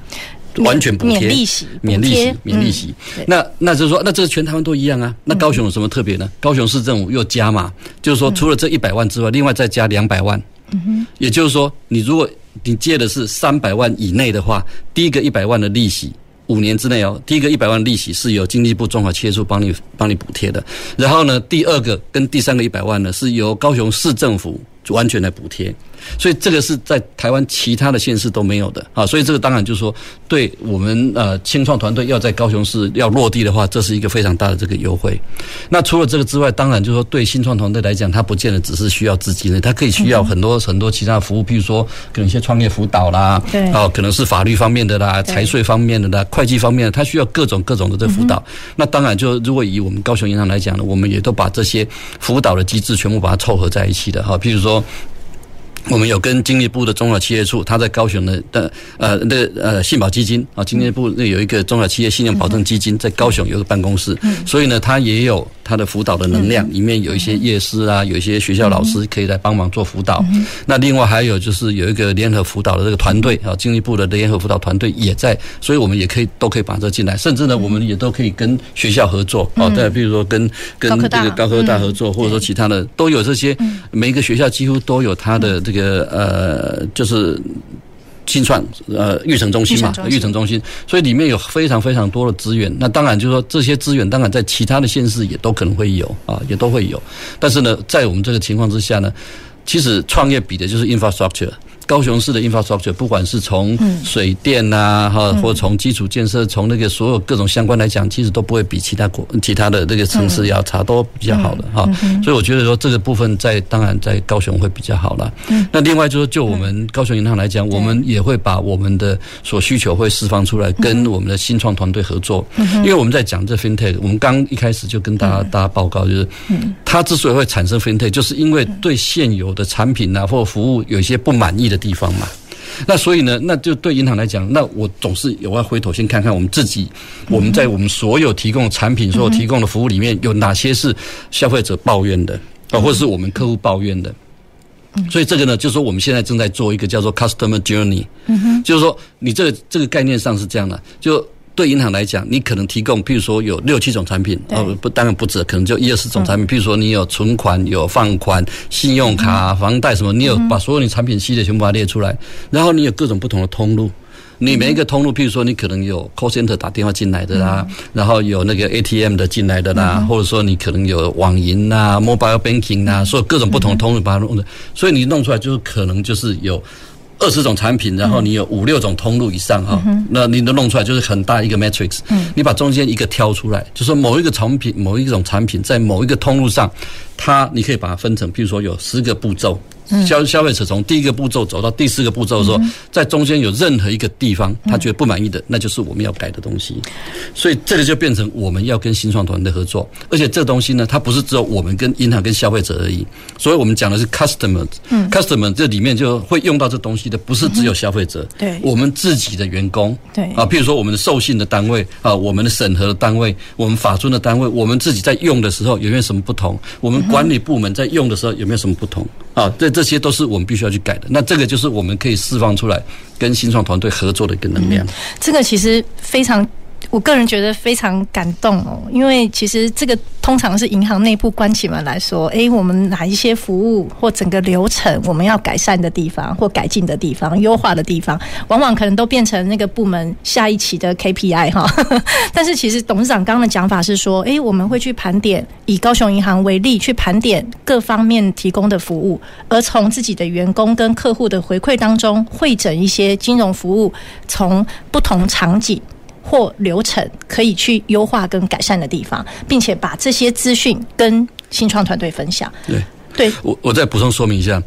完全补贴，免利息，免利息，免利息。那那就是说，那这全台湾都一样啊。那高雄有什么特别呢？高雄市政府又加码，就是说除了这一百万之外，另外再加两百万。嗯哼，也就是说，你如果你借的是三百万以内的话，第一个一百万的利息，五年之内哦，第一个一百万利息是由经济部综合切数帮你帮你补贴的。然后呢，第二个跟第三个一百万呢，是由高雄市政府完全来补贴。所以这个是在台湾其他的县市都没有的啊，所以这个当然就是说，对我们呃青创团队要在高雄市要落地的话，这是一个非常大的这个优惠。那除了这个之外，当然就是说对新创团队来讲，它不见得只是需要资金的，它可以需要很多很多其他的服务，譬如说可能一些创业辅导啦，对，哦，可能是法律方面的啦，财税方面的啦，会计方面的，它需要各种各种的这个辅导。那当然就如果以我们高雄银行来讲呢，我们也都把这些辅导的机制全部把它凑合在一起的哈，譬如说。我们有跟经济部的中小企业处，他在高雄的的呃的呃信保基金啊，经济部那有一个中小企业信用保证基金在高雄有个办公室，所以呢，他也有他的辅导的能量，里面有一些夜师啊，有一些学校老师可以来帮忙做辅导。那另外还有就是有一个联合辅导的这个团队啊，经济部的联合辅导团队也在，所以我们也可以都可以把这进来，甚至呢，我们也都可以跟学校合作啊，对比如说跟跟这个高科大合作，或者说其他的都有这些，每一个学校几乎都有他的这。个呃，就是新创呃育成中心嘛，育成中心，所以里面有非常非常多的资源。那当然就是说，这些资源当然在其他的县市也都可能会有啊，也都会有。但是呢，在我们这个情况之下呢，其实创业比的就是 infrastructure。高雄市的 infrastructure，不管是从水电呐，哈，或从基础建设，从那个所有各种相关来讲，其实都不会比其他国、其他的那个城市要差，都比较好的哈。所以我觉得说这个部分在当然在高雄会比较好了。那另外就是就我们高雄银行来讲，我们也会把我们的所需求会释放出来，跟我们的新创团队合作。因为我们在讲这 FinTech，我们刚一开始就跟大家大家报告，就是它之所以会产生 FinTech，就是因为对现有的产品啊或服务有一些不满意的地方嘛，那所以呢，那就对银行来讲，那我总是有要回头先看看我们自己，我们在我们所有提供的产品、所有提供的服务里面，有哪些是消费者抱怨的啊，或者是我们客户抱怨的。所以这个呢，就是说我们现在正在做一个叫做 Customer Journey，就是说你这个这个概念上是这样的，就。对银行来讲，你可能提供，譬如说有六七种产品，哦不，当然不止，可能就一二十种产品。譬如说你有存款、有放款、信用卡、房贷什么，你有把所有你产品系列全部把它列出来，然后你有各种不同的通路，你每一个通路，譬如说你可能有 call center 打电话进来的啦，然后有那个 ATM 的进来的啦，或者说你可能有网银呐、mobile banking 呐，所有各种不同的通路把它弄的，所以你弄出来就是可能就是有。二十种产品，然后你有五六种通路以上哈，那你都弄出来就是很大一个 matrix。你把中间一个挑出来，就说某一个产品、某一种产品在某一个通路上，它你可以把它分成，比如说有十个步骤，消消费者从第一个步骤走到第四个步骤的时候，在中间有任何一个地方他觉得不满意的，那就是我们要改的东西。所以这个就变成我们要跟新创团队合作，而且这东西呢，它不是只有我们跟银行跟消费者而已。所以我们讲的是 customer，嗯，customer 这里面就会用到这东西的，不是只有消费者，对，我们自己的员工，对。啊，譬如说我们的授信的单位啊，我们的审核的单位，我们法遵的单位，我们自己在用的时候有没有什么不同？我们管理部门在用的时候有没有什么不同？啊，这这些都是我们必须要去改的。那这个就是我们可以释放出来跟新创团队合作的一个能量。这个其实非常。我个人觉得非常感动哦，因为其实这个通常是银行内部关起门来说，诶，我们哪一些服务或整个流程我们要改善的地方或改进的地方、优化的地方，往往可能都变成那个部门下一期的 KPI 哈。但是其实董事长刚刚的讲法是说，诶，我们会去盘点，以高雄银行为例，去盘点各方面提供的服务，而从自己的员工跟客户的回馈当中，汇整一些金融服务从不同场景。或流程可以去优化跟改善的地方，并且把这些资讯跟新创团队分享。对，对我我再补充说明一下，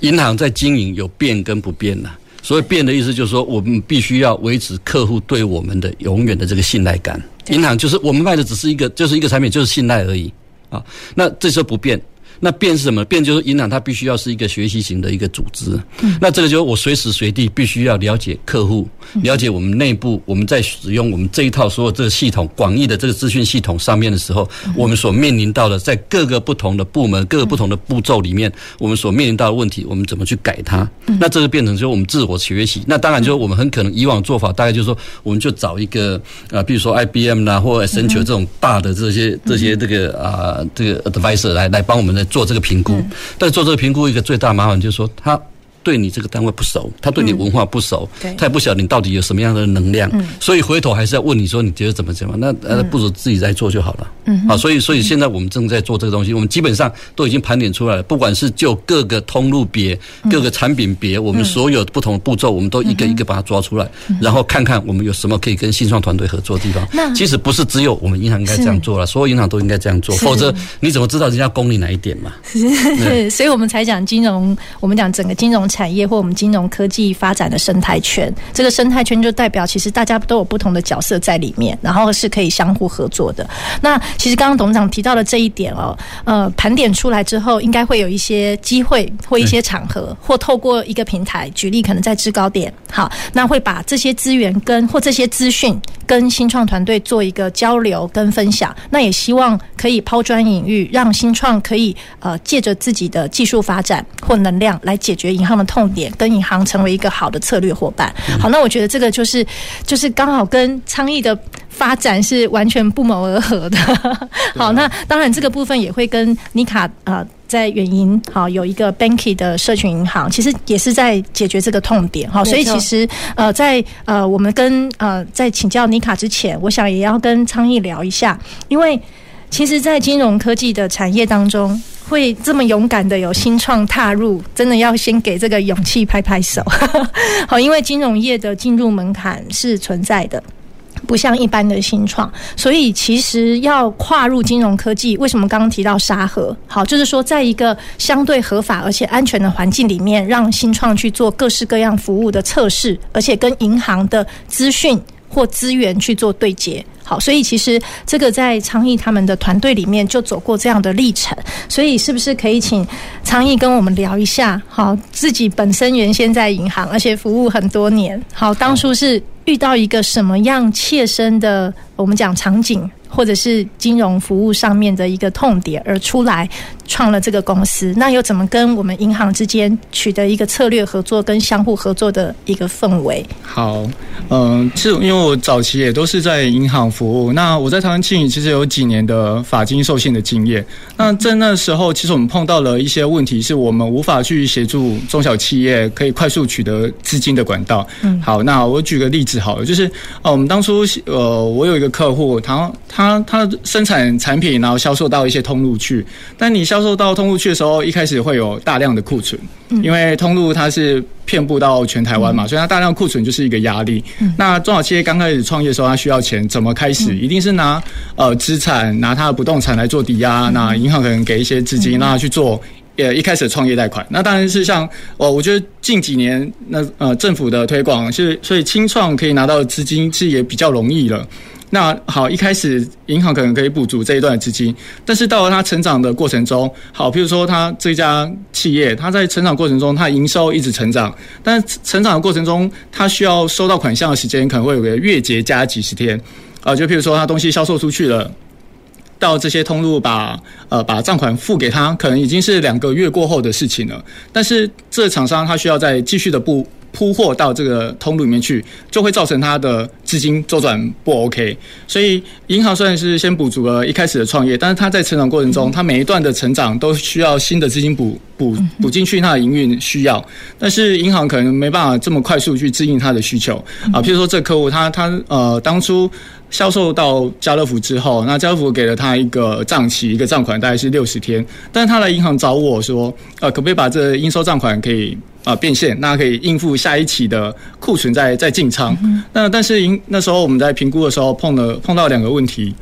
银行在经营有变跟不变的，所以变的意思就是说，我们必须要维持客户对我们的永远的这个信赖感。银行就是我们卖的只是一个，就是一个产品，就是信赖而已啊。那这时候不变。那变是什么？变就是银行，它必须要是一个学习型的一个组织。嗯，那这个就是我随时随地必须要了解客户，了解我们内部我们在使用我们这一套所有这个系统广义的这个资讯系统上面的时候，我们所面临到的在各个不同的部门、各个不同的步骤里面，我们所面临到的问题，我们怎么去改它？那这个变成就是我们自我学习。那当然就是我们很可能以往做法大概就是说，我们就找一个啊，比如说 IBM 啦或 Accenture 这种大的这些这些这个啊这个 advisor 来来帮我们的。做这个评估，但做这个评估一个最大麻烦就是说他。对你这个单位不熟，他对你文化不熟，嗯、他也不晓得你到底有什么样的能量，嗯、所以回头还是要问你说你觉得怎么怎么？那呃不如自己来做就好了。嗯，好，所以所以现在我们正在做这个东西，我们基本上都已经盘点出来了，不管是就各个通路别、各个产品别，我们所有不同的步骤，我们都一个一个把它抓出来，然后看看我们有什么可以跟新创团队合作的地方。那其实不是只有我们银行应该这样做了，所有银行都应该这样做，否则你怎么知道人家攻你哪一点嘛？是，所以我们才讲金融，我们讲整个金融产业或我们金融。科技发展的生态圈，这个生态圈就代表其实大家都有不同的角色在里面，然后是可以相互合作的。那其实刚刚董事长提到的这一点哦，呃，盘点出来之后，应该会有一些机会或一些场合，或透过一个平台，举例可能在制高点，好，那会把这些资源跟或这些资讯跟新创团队做一个交流跟分享。那也希望可以抛砖引玉，让新创可以呃借着自己的技术发展或能量来解决银行的痛点跟银行成为一个好的策略伙伴。好，那我觉得这个就是就是刚好跟昌毅的发展是完全不谋而合的。好，那当然这个部分也会跟尼卡呃在远银好有一个 Banky 的社群银行，其实也是在解决这个痛点。好，所以其实呃在呃我们跟呃在请教尼卡之前，我想也要跟昌毅聊一下，因为其实，在金融科技的产业当中。会这么勇敢的有新创踏入，真的要先给这个勇气拍拍手。好，因为金融业的进入门槛是存在的，不像一般的新创，所以其实要跨入金融科技，为什么刚刚提到沙盒？好，就是说在一个相对合法而且安全的环境里面，让新创去做各式各样服务的测试，而且跟银行的资讯或资源去做对接。好，所以其实这个在昌毅他们的团队里面就走过这样的历程，所以是不是可以请昌毅跟我们聊一下？好，自己本身原先在银行，而且服务很多年。好，当初是遇到一个什么样切身的，我们讲场景。或者是金融服务上面的一个痛点而出来创了这个公司，那又怎么跟我们银行之间取得一个策略合作跟相互合作的一个氛围？好，嗯，是因为我早期也都是在银行服务，那我在台湾经营其实有几年的法金授信的经验。那在那时候，其实我们碰到了一些问题，是我们无法去协助中小企业可以快速取得资金的管道。嗯，好，那我举个例子好了，就是呃，我们当初呃，我有一个客户，他。他他生产产品，然后销售到一些通路去。但你销售到通路去的时候，一开始会有大量的库存，因为通路它是遍布到全台湾嘛，所以它大量库存就是一个压力。那中小企业刚开始创业的时候，它需要钱，怎么开始？一定是拿呃资产，拿它的不动产来做抵押，那银行可能给一些资金，让它去做。呃一开始的创业贷款。那当然是像哦，我觉得近几年那呃政府的推广，是所以清创可以拿到资金是也比较容易了。那好，一开始银行可能可以补足这一段的资金，但是到了它成长的过程中，好，譬如说它这家企业，它在成长过程中，它营收一直成长，但成长的过程中，它需要收到款项的时间可能会有个月结加几十天，啊，就譬如说它东西销售出去了，到这些通路把呃把账款付给他，可能已经是两个月过后的事情了，但是这厂商他需要再继续的补。铺货到这个通路里面去，就会造成它的资金周转不 OK。所以银行虽然是先补足了一开始的创业，但是它在成长过程中，它每一段的成长都需要新的资金补补补进去，它的营运需要。但是银行可能没办法这么快速去支应它的需求啊。譬如说，这个客户他他呃当初销售到家乐福之后，那家乐福给了他一个账期，一个账款大概是六十天，但是他来银行找我说，呃，可不可以把这应收账款可以？啊，变现，那可以应付下一期的库存再再进仓。那但是那时候我们在评估的时候碰了碰到两个问题。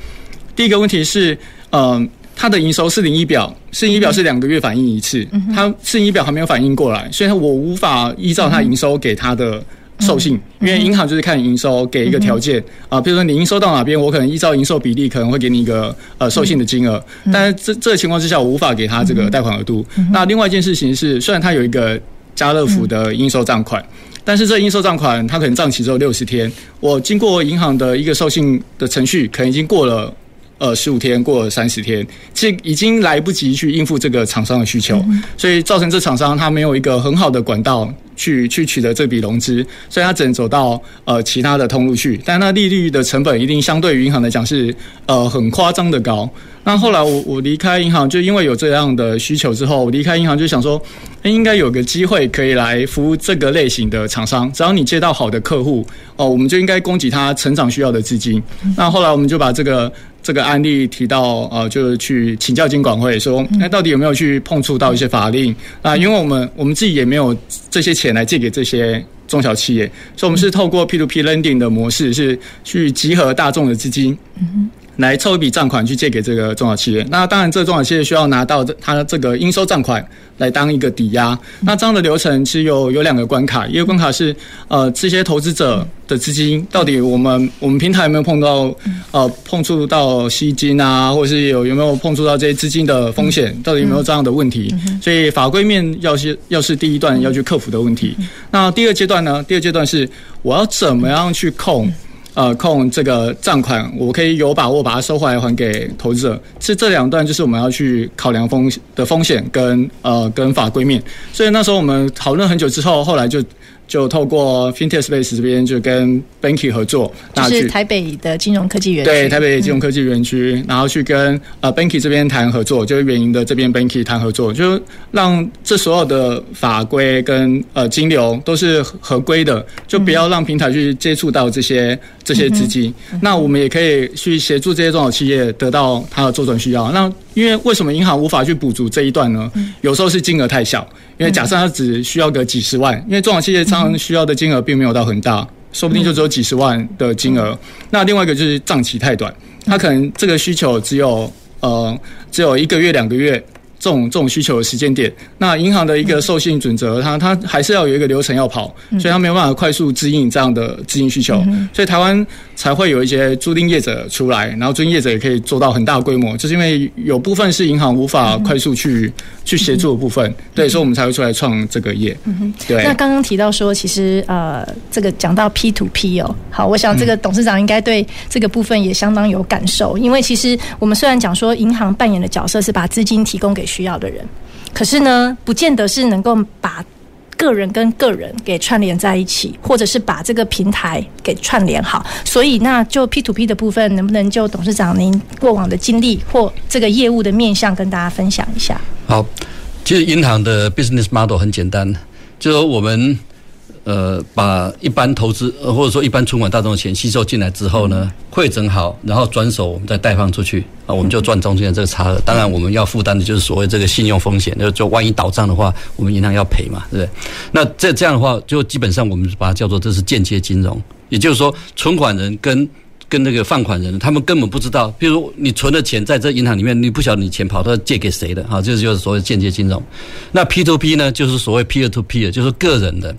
第一个问题是，嗯，它的营收四零一表，四零一表是两个月反映一次，它四零一表还没有反应过来，所以我无法依照它营收给它的授信，因为银行就是看营收给一个条件啊，比如说你营收到哪边，我可能依照营收比例可能会给你一个呃授信的金额，但是这这个情况之下，我无法给他这个贷款额度。那另外一件事情是，虽然它有一个家乐福的应收账款，但是这应收账款它可能账期只有六十天，我经过银行的一个授信的程序，可能已经过了呃十五天，过了三十天，这已经来不及去应付这个厂商的需求，所以造成这厂商他没有一个很好的管道去去取得这笔融资，所以他只能走到呃其他的通路去，但那利率的成本一定相对于银行来讲是呃很夸张的高。那后来我我离开银行，就因为有这样的需求之后，我离开银行就想说，应该有个机会可以来服务这个类型的厂商。只要你接到好的客户，哦，我们就应该供给他成长需要的资金。那后来我们就把这个这个案例提到，呃，就是去请教金管会，说，那到底有没有去碰触到一些法令？啊，因为我们我们自己也没有这些钱来借给这些中小企业，所以我们是透过 P to P lending 的模式，是去集合大众的资金。来凑一笔账款去借给这个中小企业，那当然这个中小企业需要拿到它这个应收账款来当一个抵押。那这样的流程其实有有两个关卡，一个关卡是呃这些投资者的资金到底我们我们平台有没有碰到呃碰触到吸金啊，或者是有有没有碰触到这些资金的风险，到底有没有这样的问题？所以法规面要是要是第一段要去克服的问题。那第二阶段呢？第二阶段是我要怎么样去控？呃，控这个账款，我可以有把握把它收回来还给投资者。是这两段，就是我们要去考量风的风险跟呃跟法规面。所以那时候我们讨论很久之后，后来就。就透过 FinTech Space 这边就跟 Banky 合作，就是台北的金融科技园区。对，台北金融科技园区，嗯、然后去跟呃 Banky 这边谈合作，就是远银的这边 Banky 谈合作，就让这所有的法规跟呃金流都是合规的，就不要让平台去接触到这些这些资金。嗯、那我们也可以去协助这些中小企业得到它的周转需要。那因为为什么银行无法去补足这一段呢？有时候是金额太小，因为假设它只需要个几十万，因为中小企业常常需要的金额并没有到很大，说不定就只有几十万的金额。那另外一个就是账期太短，它可能这个需求只有呃只有一个月两个月。这种这种需求的时间点，那银行的一个授信准则，它它还是要有一个流程要跑，所以它没有办法快速支应这样的资金需求，所以台湾才会有一些租赁业者出来，然后租赁业者也可以做到很大规模，就是因为有部分是银行无法快速去去协助的部分，对，所以我们才会出来创这个业。对。那刚刚提到说，其实呃，这个讲到 P to P 哦，好，我想这个董事长应该对这个部分也相当有感受，因为其实我们虽然讲说银行扮演的角色是把资金提供给需要的人，可是呢，不见得是能够把个人跟个人给串联在一起，或者是把这个平台给串联好。所以，那就 P to P 的部分，能不能就董事长您过往的经历或这个业务的面向跟大家分享一下？好，其实银行的 business model 很简单，就是我们。呃，把一般投资或者说一般存款大众的钱吸收进来之后呢，汇整好，然后转手我们再贷放出去啊，我们就赚中间的这个差额。当然，我们要负担的就是所谓这个信用风险，就就万一倒账的话，我们银行要赔嘛，对不对？那这这样的话，就基本上我们把它叫做这是间接金融，也就是说，存款人跟跟那个放款人，他们根本不知道，比如你存的钱在这银行里面，你不晓得你钱跑到借给谁的，哈，这就是所谓间接金融。那 P to P 呢，就是所谓 peer to peer，就是个人的，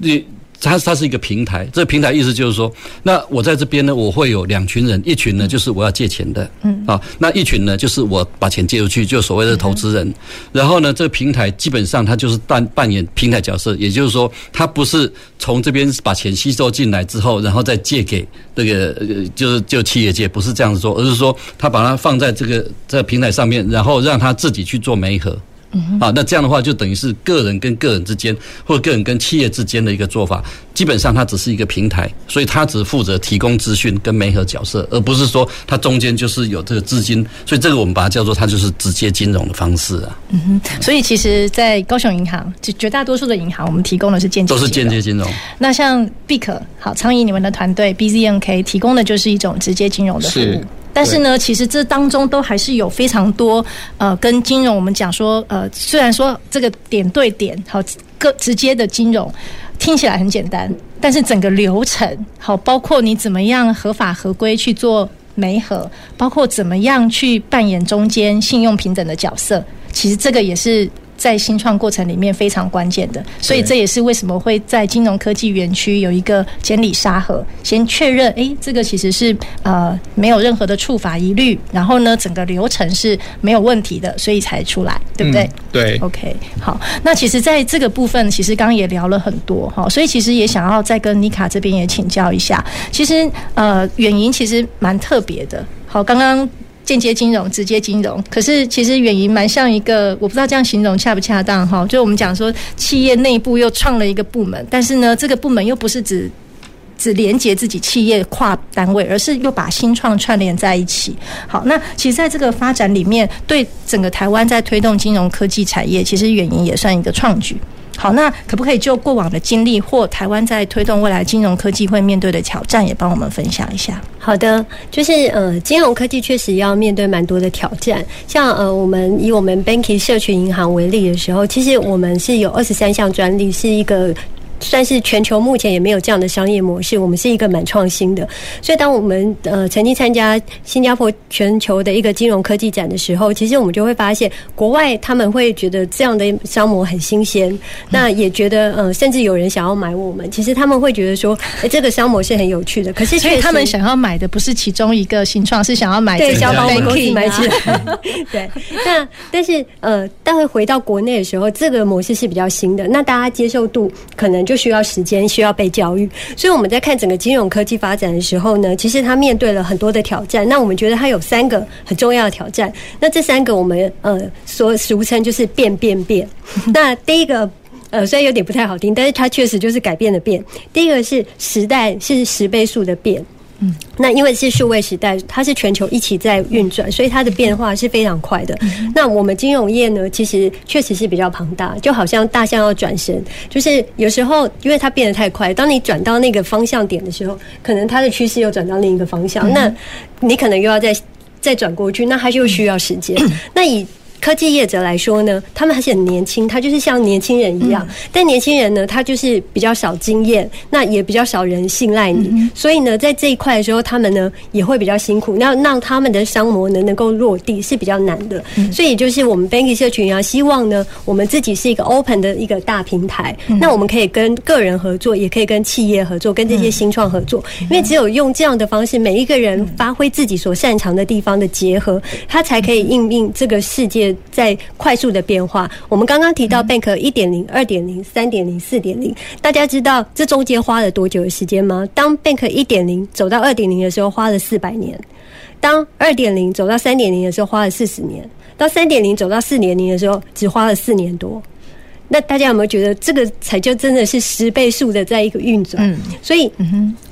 你。它它是一个平台，这个平台意思就是说，那我在这边呢，我会有两群人，一群呢就是我要借钱的，嗯啊，那一群呢就是我把钱借出去，就所谓的投资人。嗯、然后呢，这个平台基本上它就是扮扮演平台角色，也就是说，它不是从这边把钱吸收进来之后，然后再借给这个就是就企业界，不是这样子做，而是说，它把它放在这个这个平台上面，然后让它自己去做媒合。嗯，啊，那这样的话就等于是个人跟个人之间，或者个人跟企业之间的一个做法。基本上它只是一个平台，所以它只负责提供资讯跟媒合角色，而不是说它中间就是有这个资金。所以这个我们把它叫做它就是直接金融的方式啊。嗯哼，所以其实，在高雄银行，就绝大多数的银行，我们提供的是间接都是间接金融。那像 BIC 好苍蝇你们的团队 BZNK 提供的就是一种直接金融的服务。但是呢，其实这当中都还是有非常多呃，跟金融我们讲说呃，虽然说这个点对点好，个直接的金融听起来很简单，但是整个流程好，包括你怎么样合法合规去做媒合，包括怎么样去扮演中间信用平等的角色，其实这个也是。在新创过程里面非常关键的，所以这也是为什么会在金融科技园区有一个监理沙盒，先确认，哎，这个其实是呃没有任何的处罚疑虑，然后呢，整个流程是没有问题的，所以才出来，对不对？嗯、对，OK，好，那其实在这个部分，其实刚刚也聊了很多哈，所以其实也想要再跟妮卡这边也请教一下，其实呃远银其实蛮特别的，好，刚刚。间接金融、直接金融，可是其实远银蛮像一个，我不知道这样形容恰不恰当哈。就我们讲说，企业内部又创了一个部门，但是呢，这个部门又不是只只连接自己企业跨单位，而是又把新创串联在一起。好，那其实在这个发展里面，对整个台湾在推动金融科技产业，其实远银也算一个创举。好，那可不可以就过往的经历或台湾在推动未来金融科技会面对的挑战，也帮我们分享一下？好的，就是呃，金融科技确实要面对蛮多的挑战。像呃，我们以我们 Banky 社群银行为例的时候，其实我们是有二十三项专利，是一个。算是全球目前也没有这样的商业模式，我们是一个蛮创新的。所以当我们呃曾经参加新加坡全球的一个金融科技展的时候，其实我们就会发现，国外他们会觉得这样的商模很新鲜，那也觉得呃甚至有人想要买我们。其实他们会觉得说，哎，这个商模是很有趣的。可是所以他们想要买的不是其中一个新创，是想要买对，想要把我们公司买起来。对，那但是呃，待会回到国内的时候，这个模式是比较新的，那大家接受度可能。就需要时间，需要被教育。所以我们在看整个金融科技发展的时候呢，其实它面对了很多的挑战。那我们觉得它有三个很重要的挑战。那这三个我们呃所俗称就是变变变。那第一个呃虽然有点不太好听，但是它确实就是改变的变。第一个是时代是十倍数的变。嗯，那因为是数位时代，它是全球一起在运转，所以它的变化是非常快的。那我们金融业呢，其实确实是比较庞大，就好像大象要转身，就是有时候因为它变得太快，当你转到那个方向点的时候，可能它的趋势又转到另一个方向，那你可能又要再再转过去，那它就需要时间。那以科技业者来说呢，他们还是很年轻，他就是像年轻人一样。但年轻人呢，他就是比较少经验，那也比较少人信赖你。所以呢，在这一块的时候，他们呢也会比较辛苦。那让他们的商模呢能够落地是比较难的。所以就是我们 Banky 社群啊，希望呢我们自己是一个 open 的一个大平台。那我们可以跟个人合作，也可以跟企业合作，跟这些新创合作。因为只有用这样的方式，每一个人发挥自己所擅长的地方的结合，他才可以应应这个世界。在快速的变化，我们刚刚提到 Bank 一点零、二点零、三点零、四点零，大家知道这中间花了多久的时间吗？当 Bank 一点零走到二点零的时候，花了四百年；当二点零走到三点零的时候，花了四十年；到三点零走到四点零的时候，只花了四年多。那大家有没有觉得这个才就真的是十倍数的在一个运转？嗯，所以，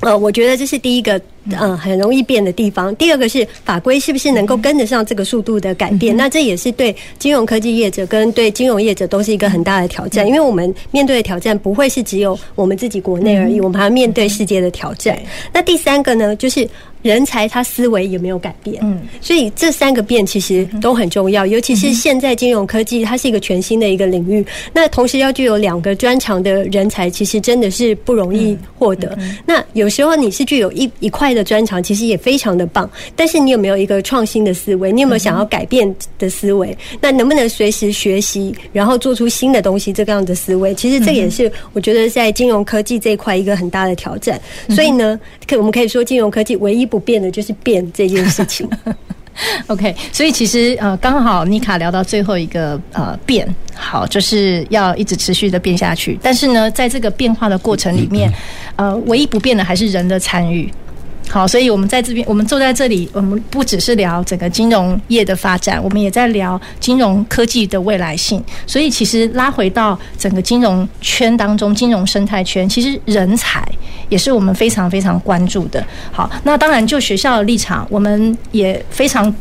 呃，我觉得这是第一个。嗯，很容易变的地方。第二个是法规是不是能够跟得上这个速度的改变？那这也是对金融科技业者跟对金融业者都是一个很大的挑战，因为我们面对的挑战不会是只有我们自己国内而已，我们还要面对世界的挑战。那第三个呢，就是人才他思维有没有改变？嗯，所以这三个变其实都很重要，尤其是现在金融科技它是一个全新的一个领域，那同时要具有两个专长的人才，其实真的是不容易获得。那有时候你是具有一一块的专长，其实也非常的棒，但是你有没有一个创新的思维？你有没有想要改变的思维？那能不能随时学习，然后做出新的东西？这个样的思维，其实这也是我觉得在金融科技这一块一个很大的挑战。所以呢，可我们可以说金融科技唯一。不变的就是变这件事情。OK，所以其实呃，刚好妮卡聊到最后一个呃变，好，就是要一直持续的变下去。但是呢，在这个变化的过程里面，呃，唯一不变的还是人的参与。好，所以我们在这边，我们坐在这里，我们不只是聊整个金融业的发展，我们也在聊金融科技的未来性。所以，其实拉回到整个金融圈当中，金融生态圈，其实人才也是我们非常非常关注的。好，那当然就学校的立场，我们也非常。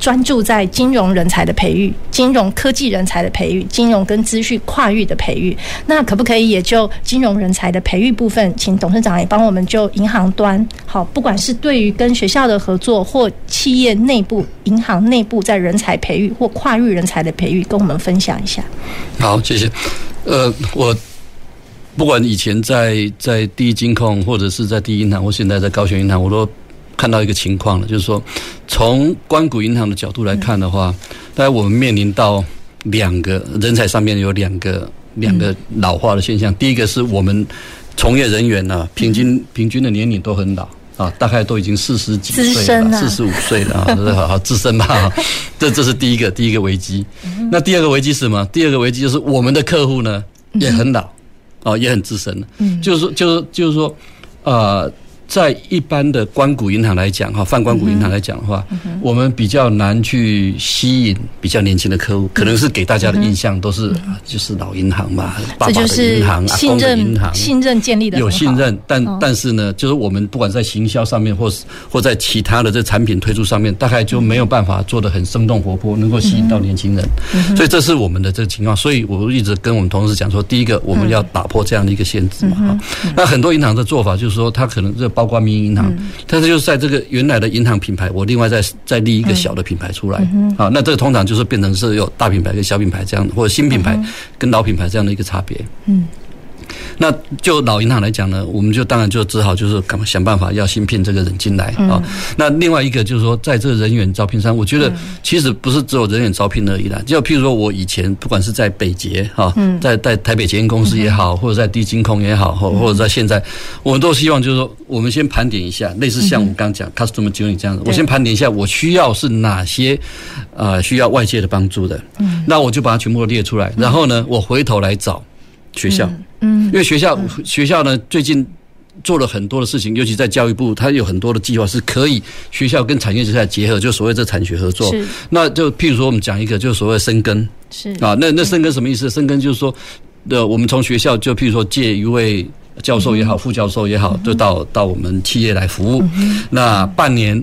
专注在金融人才的培育、金融科技人才的培育、金融跟资讯跨域的培育，那可不可以也就金融人才的培育部分，请董事长也帮我们就银行端，好，不管是对于跟学校的合作或企业内部、银行内部在人才培育或跨域人才的培育，跟我们分享一下。好，谢谢。呃，我不管以前在在第一金控，或者是在第一银行，或现在在高雄银行，我都。看到一个情况了，就是说，从关谷银行的角度来看的话，大概我们面临到两个人才上面有两个两个老化的现象。第一个是我们从业人员呢，平均平均的年龄都很老啊，大概都已经四十几岁了，四十五岁了啊，好好资深吧。这这是第一个第一个危机。那第二个危机是什么？第二个危机就是我们的客户呢也很老啊，也很资深了。嗯，就是说，就是就是说，呃。在一般的关谷银行来讲，哈，泛关谷银行来讲的话，我们比较难去吸引比较年轻的客户，可能是给大家的印象都是就是老银行嘛，爸爸的银行、阿公的银行，信任建立的有信任，但但是呢，就是我们不管在行销上面，或是或在其他的这产品推出上面，大概就没有办法做的很生动活泼，能够吸引到年轻人，所以这是我们的这个情况。所以我一直跟我们同事讲说，第一个我们要打破这样的一个限制嘛，哈。那很多银行的做法就是说，他可能这。包括民营银行，但是就是在这个原来的银行品牌，我另外再再立一个小的品牌出来，好，那这个通常就是变成是有大品牌跟小品牌这样，或者新品牌跟老品牌这样的一个差别。嗯。那就老银行来讲呢，我们就当然就只好就是赶快想办法要新聘这个人进来啊、嗯。那另外一个就是说，在这个人员招聘上，我觉得其实不是只有人员招聘而已啦。就譬如说我以前不管是在北捷哈，在在台北捷运公司也好，或者在第一金控也好，或或者在现在，我们都希望就是说，我们先盘点一下，类似像我们刚刚讲 customer journey 这样子，我先盘点一下我需要是哪些啊需要外界的帮助的，那我就把它全部列出来，然后呢，我回头来找学校。嗯，因为学校学校呢，最近做了很多的事情，尤其在教育部，它有很多的计划是可以学校跟产业之间结合，就所谓这产学合作。那就譬如说我们讲一个，就所谓生根。是啊，那那生根什么意思？生根就是说，呃我们从学校就譬如说借一位教授也好，副教授也好，就到到我们企业来服务。那半年。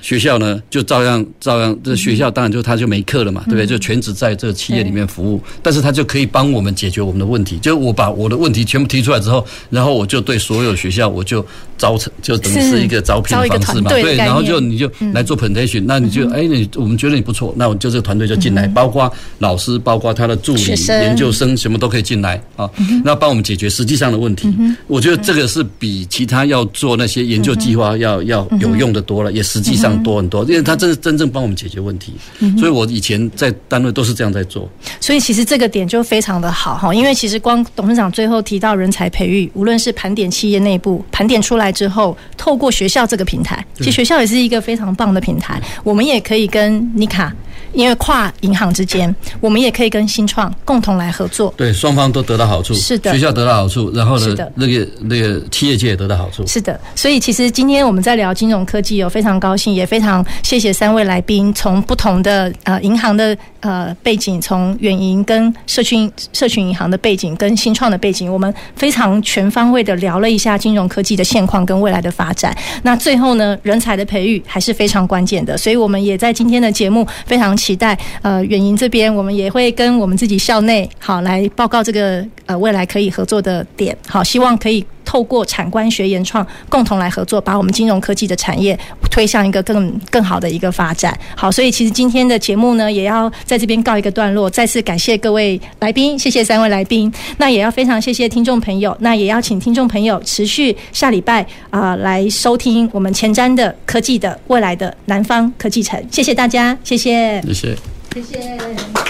学校呢，就照样照样，这学校当然就他就没课了嘛，对不对？就全职在这个企业里面服务，但是他就可以帮我们解决我们的问题。就我把我的问题全部提出来之后，然后我就对所有学校我就招成，就等于是一个招聘的方式嘛，对。然后就你就来做 presentation，那你就哎，你我们觉得你不错，那我就这个团队就进来，包括老师，包括他的助理、研究生，什么都可以进来啊，那帮我们解决实际上的问题。我觉得这个是比其他要做那些研究计划要要有用的多了，也实际上。多很多，因为他真是真正帮我们解决问题，所以我以前在单位都是这样在做。所以其实这个点就非常的好哈，因为其实光董事长最后提到人才培育，无论是盘点企业内部盘点出来之后，透过学校这个平台，其实学校也是一个非常棒的平台，我们也可以跟妮卡。因为跨银行之间，我们也可以跟新创共同来合作。对，双方都得到好处。是的，学校得到好处，然后呢，那个那个企业界也得到好处。是的，所以其实今天我们在聊金融科技，哦，非常高兴，也非常谢谢三位来宾，从不同的呃银行的呃背景，从远银跟社群社群银行的背景，跟新创的背景，我们非常全方位的聊了一下金融科技的现况跟未来的发展。那最后呢，人才的培育还是非常关键的，所以我们也在今天的节目非常。期待呃远银这边，我们也会跟我们自己校内好来报告这个呃未来可以合作的点，好，希望可以。透过产官学研创共同来合作，把我们金融科技的产业推向一个更更好的一个发展。好，所以其实今天的节目呢，也要在这边告一个段落。再次感谢各位来宾，谢谢三位来宾。那也要非常谢谢听众朋友，那也要请听众朋友持续下礼拜啊、来收听我们前瞻的科技的未来的南方科技城。谢谢大家，谢谢，谢谢，谢谢。